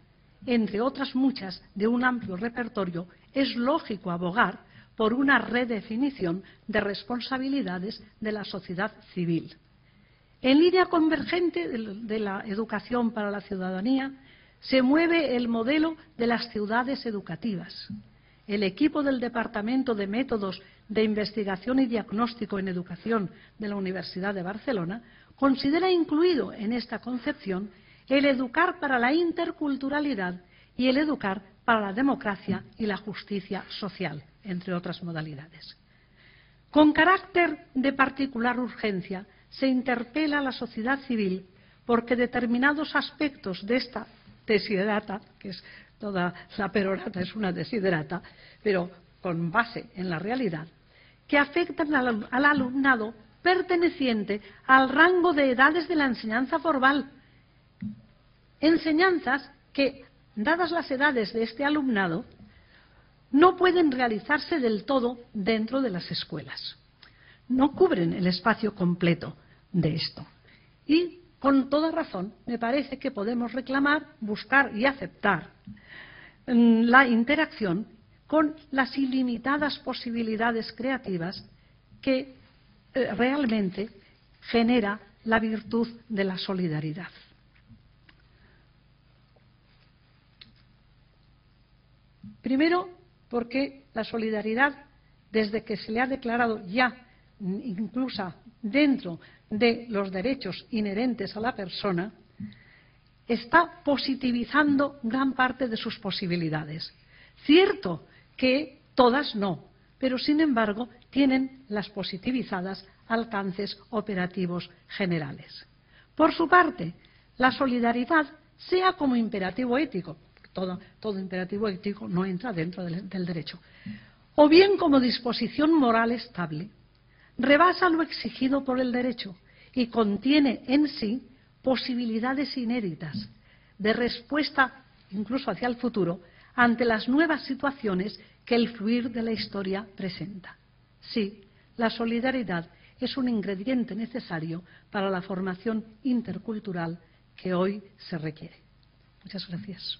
entre otras muchas de un amplio repertorio, es lógico abogar por una redefinición de responsabilidades de la sociedad civil. En línea convergente de la educación para la ciudadanía se mueve el modelo de las ciudades educativas. El equipo del Departamento de Métodos de Investigación y Diagnóstico en Educación de la Universidad de Barcelona considera incluido en esta concepción el educar para la interculturalidad y el educar para la democracia y la justicia social, entre otras modalidades. Con carácter de particular urgencia, se interpela a la sociedad civil porque determinados aspectos de esta desiderata, que es toda la perorata es una desiderata, pero con base en la realidad, que afectan al, al alumnado perteneciente al rango de edades de la enseñanza formal, enseñanzas que, dadas las edades de este alumnado, no pueden realizarse del todo dentro de las escuelas. No cubren el espacio completo de esto. Y, con toda razón, me parece que podemos reclamar, buscar y aceptar mm, la interacción con las ilimitadas posibilidades creativas que eh, realmente genera la virtud de la solidaridad. Primero, porque la solidaridad, desde que se le ha declarado ya, incluso dentro de los derechos inherentes a la persona, está positivizando gran parte de sus posibilidades. Cierto que todas no, pero sin embargo tienen las positivizadas alcances operativos generales. Por su parte, la solidaridad sea como imperativo ético, todo, todo imperativo ético no entra dentro del, del derecho, o bien como disposición moral estable, rebasa lo exigido por el derecho y contiene en sí posibilidades inéditas de respuesta incluso hacia el futuro ante las nuevas situaciones que el fluir de la historia presenta. Sí, la solidaridad es un ingrediente necesario para la formación intercultural que hoy se requiere. Muchas gracias.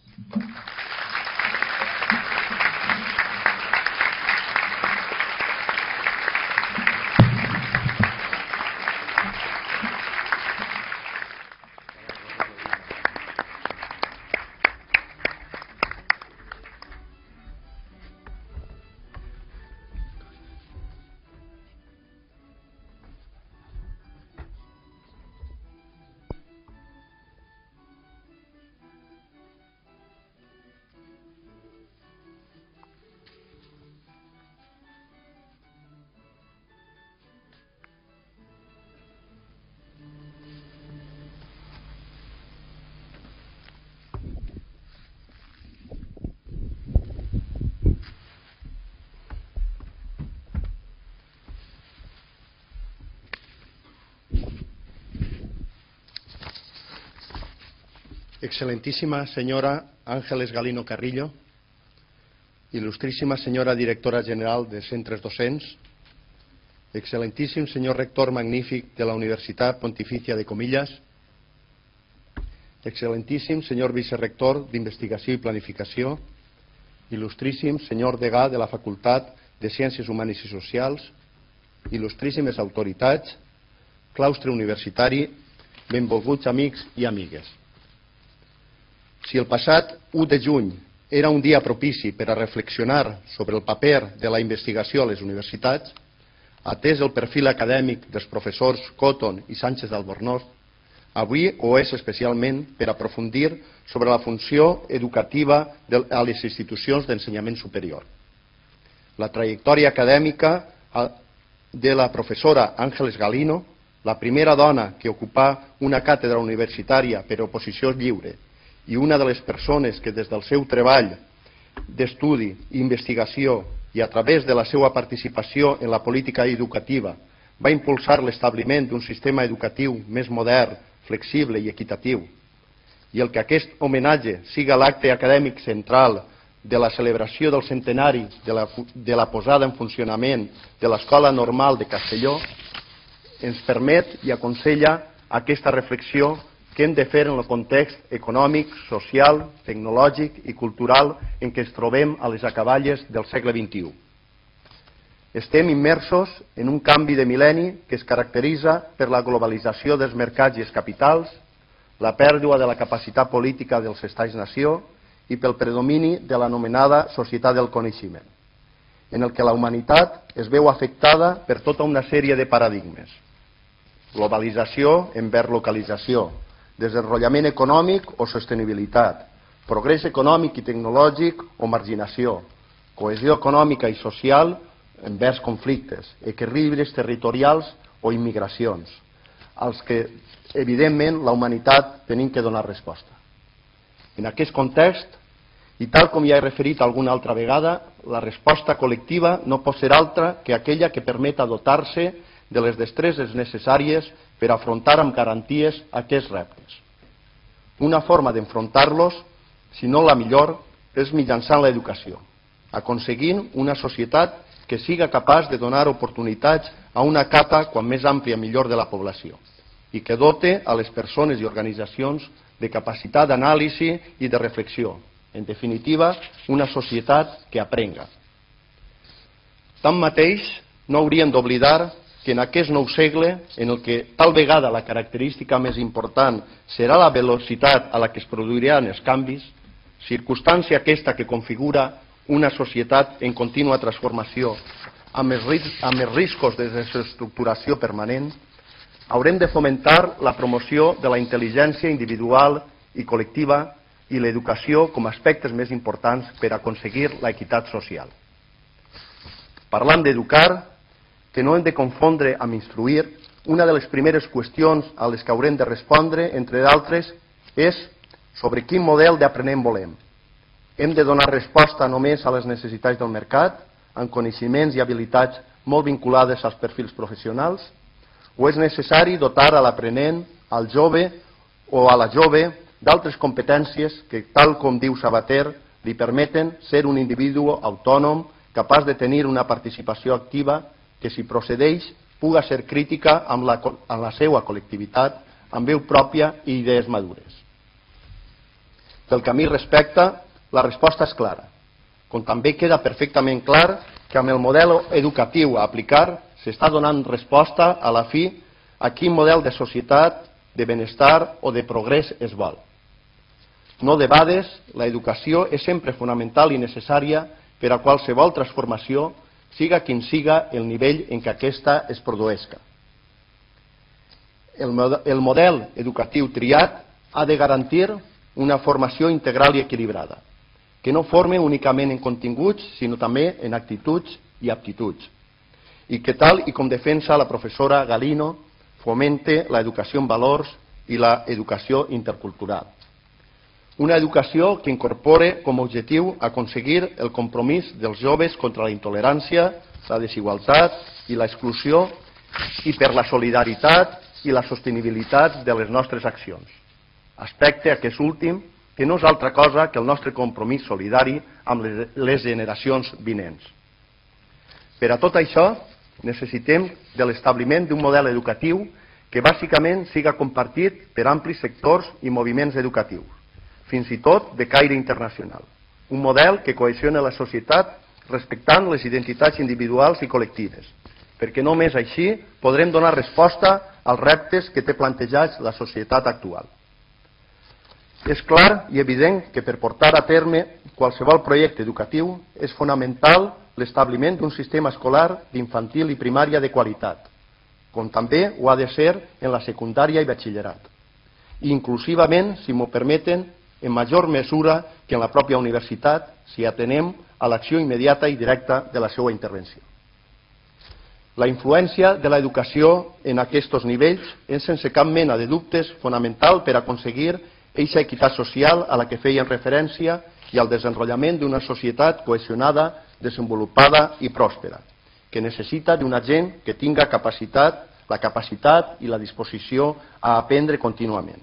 Excelentísima señora Ángeles Galino Carrillo, il·lustríssima senyora directora general de centres docents, excelentíssim senyor rector magnífic de la Universitat Pontificia de Comillas, excelentíssim senyor vicerrector d'Investigació i Planificació, il·lustríssim senyor degà de la Facultat de Ciències Humanes i Socials, il·lustríssimes autoritats, claustre universitari, benvolguts amics i amigues. Si el passat 1 de juny era un dia propici per a reflexionar sobre el paper de la investigació a les universitats, atès el perfil acadèmic dels professors Cotton i Sánchez d'Albornoz, avui ho és especialment per aprofundir sobre la funció educativa a les institucions d'ensenyament superior. La trajectòria acadèmica de la professora Àngeles Galino, la primera dona que ocupà una càtedra universitària per oposició lliure i una de les persones que des del seu treball d'estudi i investigació i a través de la seva participació en la política educativa va impulsar l'establiment d'un sistema educatiu més modern, flexible i equitatiu. I el que aquest homenatge siga l'acte acadèmic central de la celebració del centenari de la, de la posada en funcionament de l'Escola Normal de Castelló ens permet i aconsella aquesta reflexió que hem de fer en el context econòmic, social, tecnològic i cultural en què ens trobem a les acaballes del segle XXI. Estem immersos en un canvi de mil·lenni que es caracteritza per la globalització dels mercats i els capitals, la pèrdua de la capacitat política dels estats-nació i pel predomini de l'anomenada societat del coneixement, en el que la humanitat es veu afectada per tota una sèrie de paradigmes. Globalització envers localització, desenvolupament econòmic o sostenibilitat, progrés econòmic i tecnològic o marginació, cohesió econòmica i social envers conflictes, equilibris territorials o immigracions, als que, evidentment, la humanitat tenim que donar resposta. En aquest context, i tal com ja he referit alguna altra vegada, la resposta col·lectiva no pot ser altra que aquella que permeta dotar-se de les destreses necessàries per afrontar amb garanties aquests reptes. Una forma d'enfrontar-los, si no la millor, és mitjançant l'educació, aconseguint una societat que siga capaç de donar oportunitats a una capa quan més àmplia millor de la població i que dote a les persones i organitzacions de capacitat d'anàlisi i de reflexió. En definitiva, una societat que aprenga. Tanmateix, no hauríem d'oblidar que en aquest nou segle, en el que tal vegada la característica més important serà la velocitat a la que es produiran els canvis, circumstància aquesta que configura una societat en contínua transformació, amb els, ris amb els riscos de desestructuració permanent, haurem de fomentar la promoció de la intel·ligència individual i col·lectiva i l'educació com a aspectes més importants per aconseguir l'equitat social. Parlant d'educar, que no hem de confondre amb instruir, una de les primeres qüestions a les que haurem de respondre, entre d'altres, és sobre quin model d'aprenent volem. Hem de donar resposta només a les necessitats del mercat, amb coneixements i habilitats molt vinculades als perfils professionals, o és necessari dotar a l'aprenent, al jove o a la jove d'altres competències que, tal com diu Sabater, li permeten ser un individu autònom capaç de tenir una participació activa que, si procedeix, puga ser crítica amb la, amb la seva col·lectivitat, amb veu pròpia i idees madures. Pel que a mi respecta, la resposta és clara, com també queda perfectament clar que amb el model educatiu a aplicar s'està donant resposta a la fi a quin model de societat, de benestar o de progrés es vol. No debades, la educació és sempre fonamental i necessària per a qualsevol transformació, siga quin siga el nivell en què aquesta es produesca. El, el model educatiu triat ha de garantir una formació integral i equilibrada, que no forme únicament en continguts, sinó també en actituds i aptituds, i que tal i com defensa la professora Galino, fomente la educació en valors i la educació intercultural. Una educació que incorpore com a objectiu aconseguir el compromís dels joves contra la intolerància, la desigualtat i l'exclusió i per la solidaritat i la sostenibilitat de les nostres accions. Aspecte aquest últim que no és altra cosa que el nostre compromís solidari amb les generacions vinents. Per a tot això necessitem de l'establiment d'un model educatiu que bàsicament siga compartit per amplis sectors i moviments educatius fins i tot de caire internacional. Un model que cohesiona la societat respectant les identitats individuals i col·lectives, perquè només així podrem donar resposta als reptes que té plantejats la societat actual. És clar i evident que per portar a terme qualsevol projecte educatiu és fonamental l'establiment d'un sistema escolar d'infantil i primària de qualitat, com també ho ha de ser en la secundària i batxillerat. I inclusivament, si m'ho permeten, en major mesura que en la pròpia universitat si atenem a l'acció immediata i directa de la seva intervenció. La influència de l'educació en aquests nivells és sense cap mena de dubtes fonamental per aconseguir eixa equitat social a la que feien referència i al desenvolupament d'una societat cohesionada, desenvolupada i pròspera, que necessita d'una gent que tinga capacitat, la capacitat i la disposició a aprendre contínuament.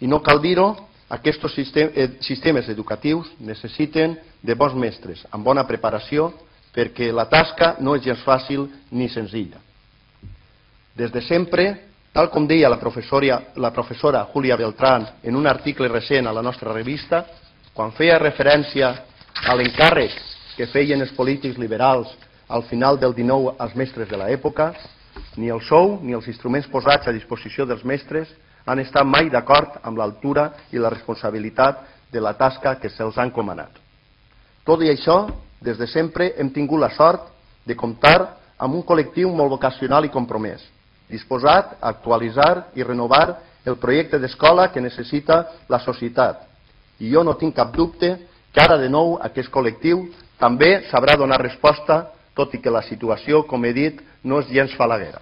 I no cal dir-ho aquests eh, sistemes educatius necessiten de bons mestres, amb bona preparació, perquè la tasca no és gens fàcil ni senzilla. Des de sempre, tal com deia la professora, la professora Julia Beltrán en un article recent a la nostra revista, quan feia referència a l'encàrrec que feien els polítics liberals al final del 19 als mestres de l'època, ni el sou ni els instruments posats a disposició dels mestres han estat mai d'acord amb l'altura i la responsabilitat de la tasca que se'ls ha encomanat. Tot i això, des de sempre hem tingut la sort de comptar amb un col·lectiu molt vocacional i compromès, disposat a actualitzar i renovar el projecte d'escola que necessita la societat. I jo no tinc cap dubte que ara de nou aquest col·lectiu també sabrà donar resposta, tot i que la situació, com he dit, no és gens falaguera.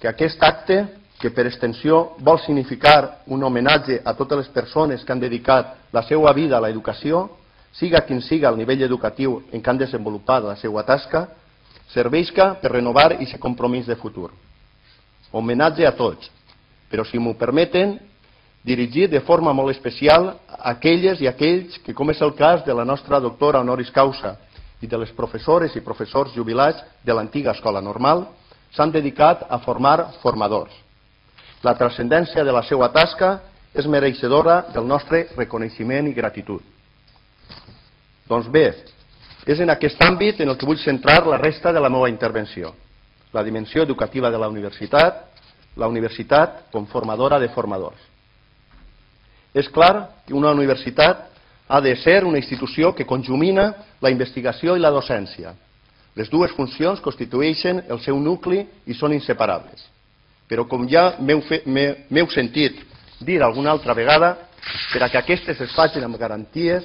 Que aquest acte que per extensió vol significar un homenatge a totes les persones que han dedicat la seva vida a l'educació, siga quin siga el nivell educatiu en què han desenvolupat la seva tasca, serveixca per renovar aquest compromís de futur. Homenatge a tots, però si m'ho permeten, dirigit de forma molt especial a aquelles i aquells que, com és el cas de la nostra doctora honoris causa i de les professores i professors jubilats de l'antiga escola normal, s'han dedicat a formar formadors la transcendència de la seva tasca és mereixedora del nostre reconeixement i gratitud. Doncs bé, és en aquest àmbit en el que vull centrar la resta de la meva intervenció. La dimensió educativa de la universitat, la universitat com formadora de formadors. És clar que una universitat ha de ser una institució que conjumina la investigació i la docència. Les dues funcions constitueixen el seu nucli i són inseparables però com ja m'heu sentit dir alguna altra vegada, per a que aquestes es facin amb garanties,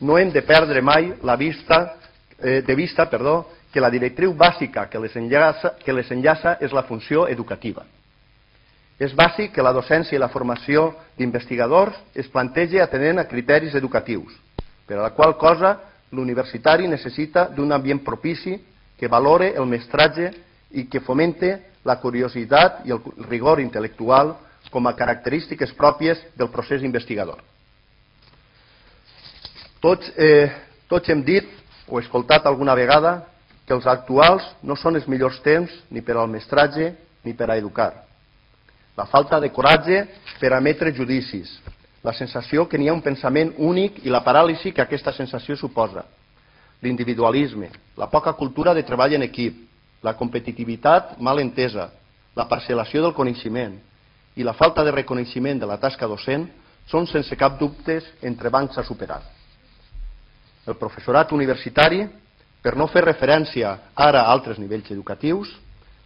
no hem de perdre mai la vista, eh, de vista perdó, que la directriu bàsica que les, enllaça, que les enllaça és la funció educativa. És bàsic que la docència i la formació d'investigadors es plantegi atenent a criteris educatius, per a la qual cosa l'universitari necessita d'un ambient propici que valore el mestratge i que fomente la curiositat i el rigor intel·lectual com a característiques pròpies del procés investigador. Tots, eh, tots hem dit o escoltat alguna vegada que els actuals no són els millors temps ni per al mestratge ni per a educar. La falta de coratge per emetre judicis, la sensació que n'hi ha un pensament únic i la paràlisi que aquesta sensació suposa, l'individualisme, la poca cultura de treball en equip, la competitivitat mal entesa, la parcel·lació del coneixement i la falta de reconeixement de la tasca docent són sense cap dubtes entre bancs a superar. El professorat universitari, per no fer referència ara a altres nivells educatius,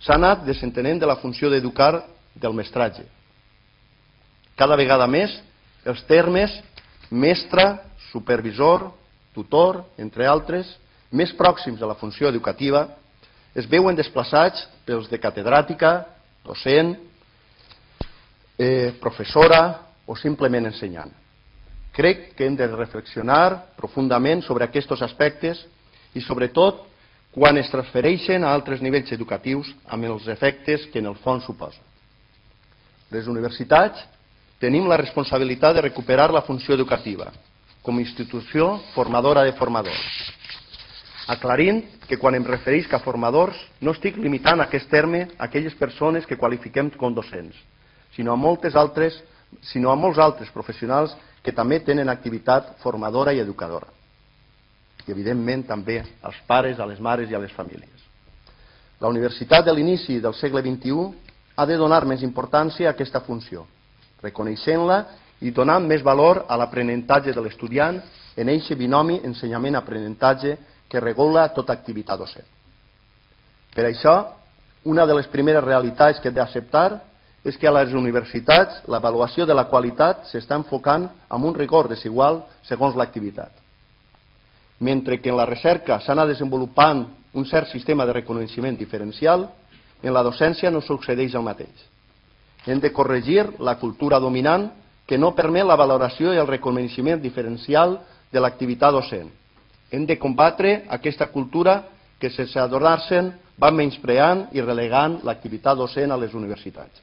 s'ha anat desentenent de la funció d'educar del mestratge. Cada vegada més els termes mestre, supervisor, tutor, entre altres, més pròxims a la funció educativa, es veuen desplaçats pels de catedràtica, docent, eh, professora o simplement ensenyant. Crec que hem de reflexionar profundament sobre aquests aspectes i sobretot quan es transfereixen a altres nivells educatius amb els efectes que en el fons suposa. Les universitats tenim la responsabilitat de recuperar la funció educativa com a institució formadora de formadors. Aclarint que quan em refereix a formadors no estic limitant aquest terme a aquelles persones que qualifiquem com docents, sinó a, moltes altres, sinó a molts altres professionals que també tenen activitat formadora i educadora. I, evidentment, també als pares, a les mares i a les famílies. La universitat de l'inici del segle XXI ha de donar més importància a aquesta funció, reconeixent-la i donant més valor a l'aprenentatge de l'estudiant en eixe binomi ensenyament-aprenentatge que regula tota activitat docent. Per això, una de les primeres realitats que he d'acceptar és que a les universitats l'avaluació de la qualitat s'està enfocant amb un rigor desigual segons l'activitat. Mentre que en la recerca s'ha anat desenvolupant un cert sistema de reconeixement diferencial, en la docència no succeeix el mateix. Hem de corregir la cultura dominant que no permet la valoració i el reconeixement diferencial de l'activitat docent. Hem de combatre aquesta cultura que sense adonar-se'n va menyspreant i relegant l'activitat docent a les universitats.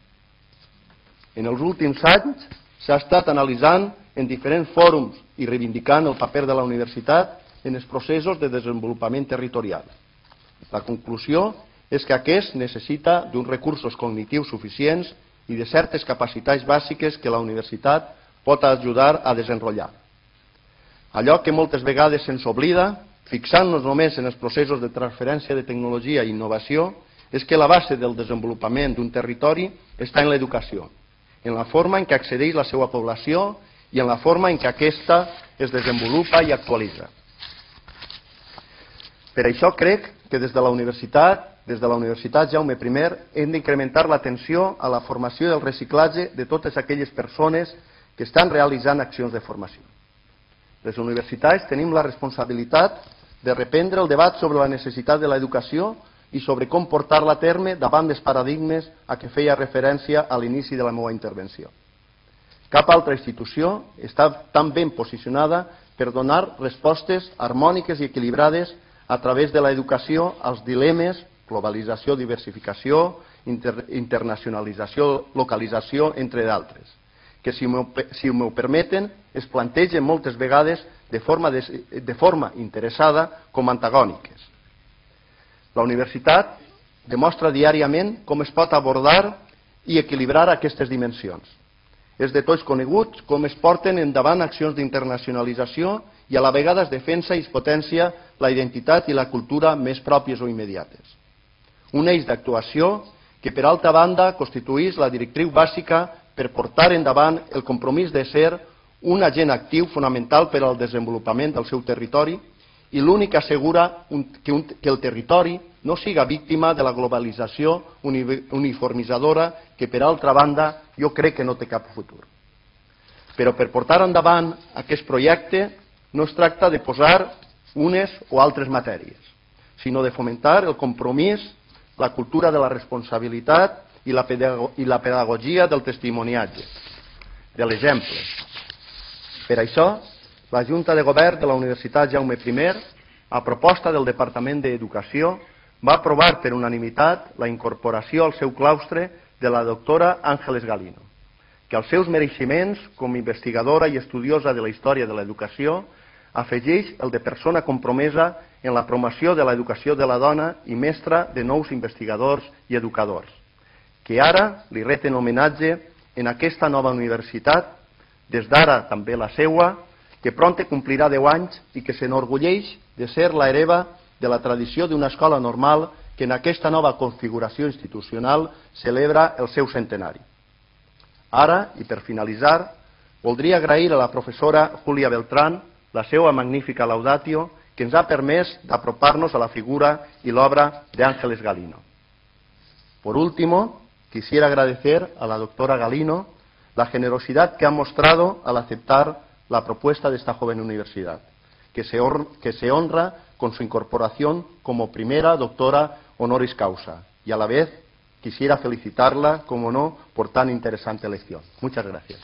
En els últims anys s'ha estat analitzant en diferents fòrums i reivindicant el paper de la universitat en els processos de desenvolupament territorial. La conclusió és que aquest necessita d'uns recursos cognitius suficients i de certes capacitats bàsiques que la universitat pot ajudar a desenrotllar. Allò que moltes vegades se'ns oblida, fixant-nos només en els processos de transferència de tecnologia i innovació, és que la base del desenvolupament d'un territori està en l'educació, en la forma en què accedeix la seva població i en la forma en què aquesta es desenvolupa i actualitza. Per això crec que des de la universitat des de la Universitat Jaume I hem d'incrementar l'atenció a la formació i el reciclatge de totes aquelles persones que estan realitzant accions de formació. Les universitats tenim la responsabilitat de reprendre el debat sobre la necessitat de l'educació i sobre com portar-la a terme davant dels paradigmes a què feia referència a l'inici de la meva intervenció. Cap altra institució està tan ben posicionada per donar respostes harmòniques i equilibrades a través de l'educació als dilemes globalització, diversificació, inter, internacionalització, localització, entre d'altres, que si m'ho si permeten es plantegen moltes vegades de forma, de, de forma interessada com antagòniques. La universitat demostra diàriament com es pot abordar i equilibrar aquestes dimensions. És de tots coneguts com es porten endavant accions d'internacionalització i a la vegada es defensa i es potencia la identitat i la cultura més pròpies o immediates un eix d'actuació que, per altra banda, constituís la directriu bàsica per portar endavant el compromís de ser un agent actiu fonamental per al desenvolupament del seu territori i l'únic que assegura que, el territori no siga víctima de la globalització uniformitzadora que, per altra banda, jo crec que no té cap futur. Però per portar endavant aquest projecte no es tracta de posar unes o altres matèries, sinó de fomentar el compromís la cultura de la responsabilitat i la, i la pedagogia del testimoniatge, de l'exemple. Per això, la Junta de Govern de la Universitat Jaume I, a proposta del Departament d'Educació, va aprovar per unanimitat la incorporació al seu claustre de la doctora Àngeles Galino, que als seus mereixements com a investigadora i estudiosa de la història de l'educació afegeix el de persona compromesa en la promoció de l'educació de la dona i mestra de nous investigadors i educadors, que ara li reten homenatge en aquesta nova universitat, des d'ara també la seua, que pronte complirà 10 anys i que s'enorgulleix de ser la hereva de la tradició d'una escola normal que en aquesta nova configuració institucional celebra el seu centenari. Ara, i per finalitzar, voldria agrair a la professora Julia Beltrán la seva magnífica laudatio que ens ha permès d'apropar-nos a la figura y l'obra de Ángeles Galino. Por último, quisiera agradecer a la doctora Galino la generosidad que ha mostrado al aceptar la propuesta de esta joven universidad, que se, que se honra con su incorporación como primera doctora honoris causa y a la vez quisiera felicitarla, como no, por tan interesante elección. Muchas gracias.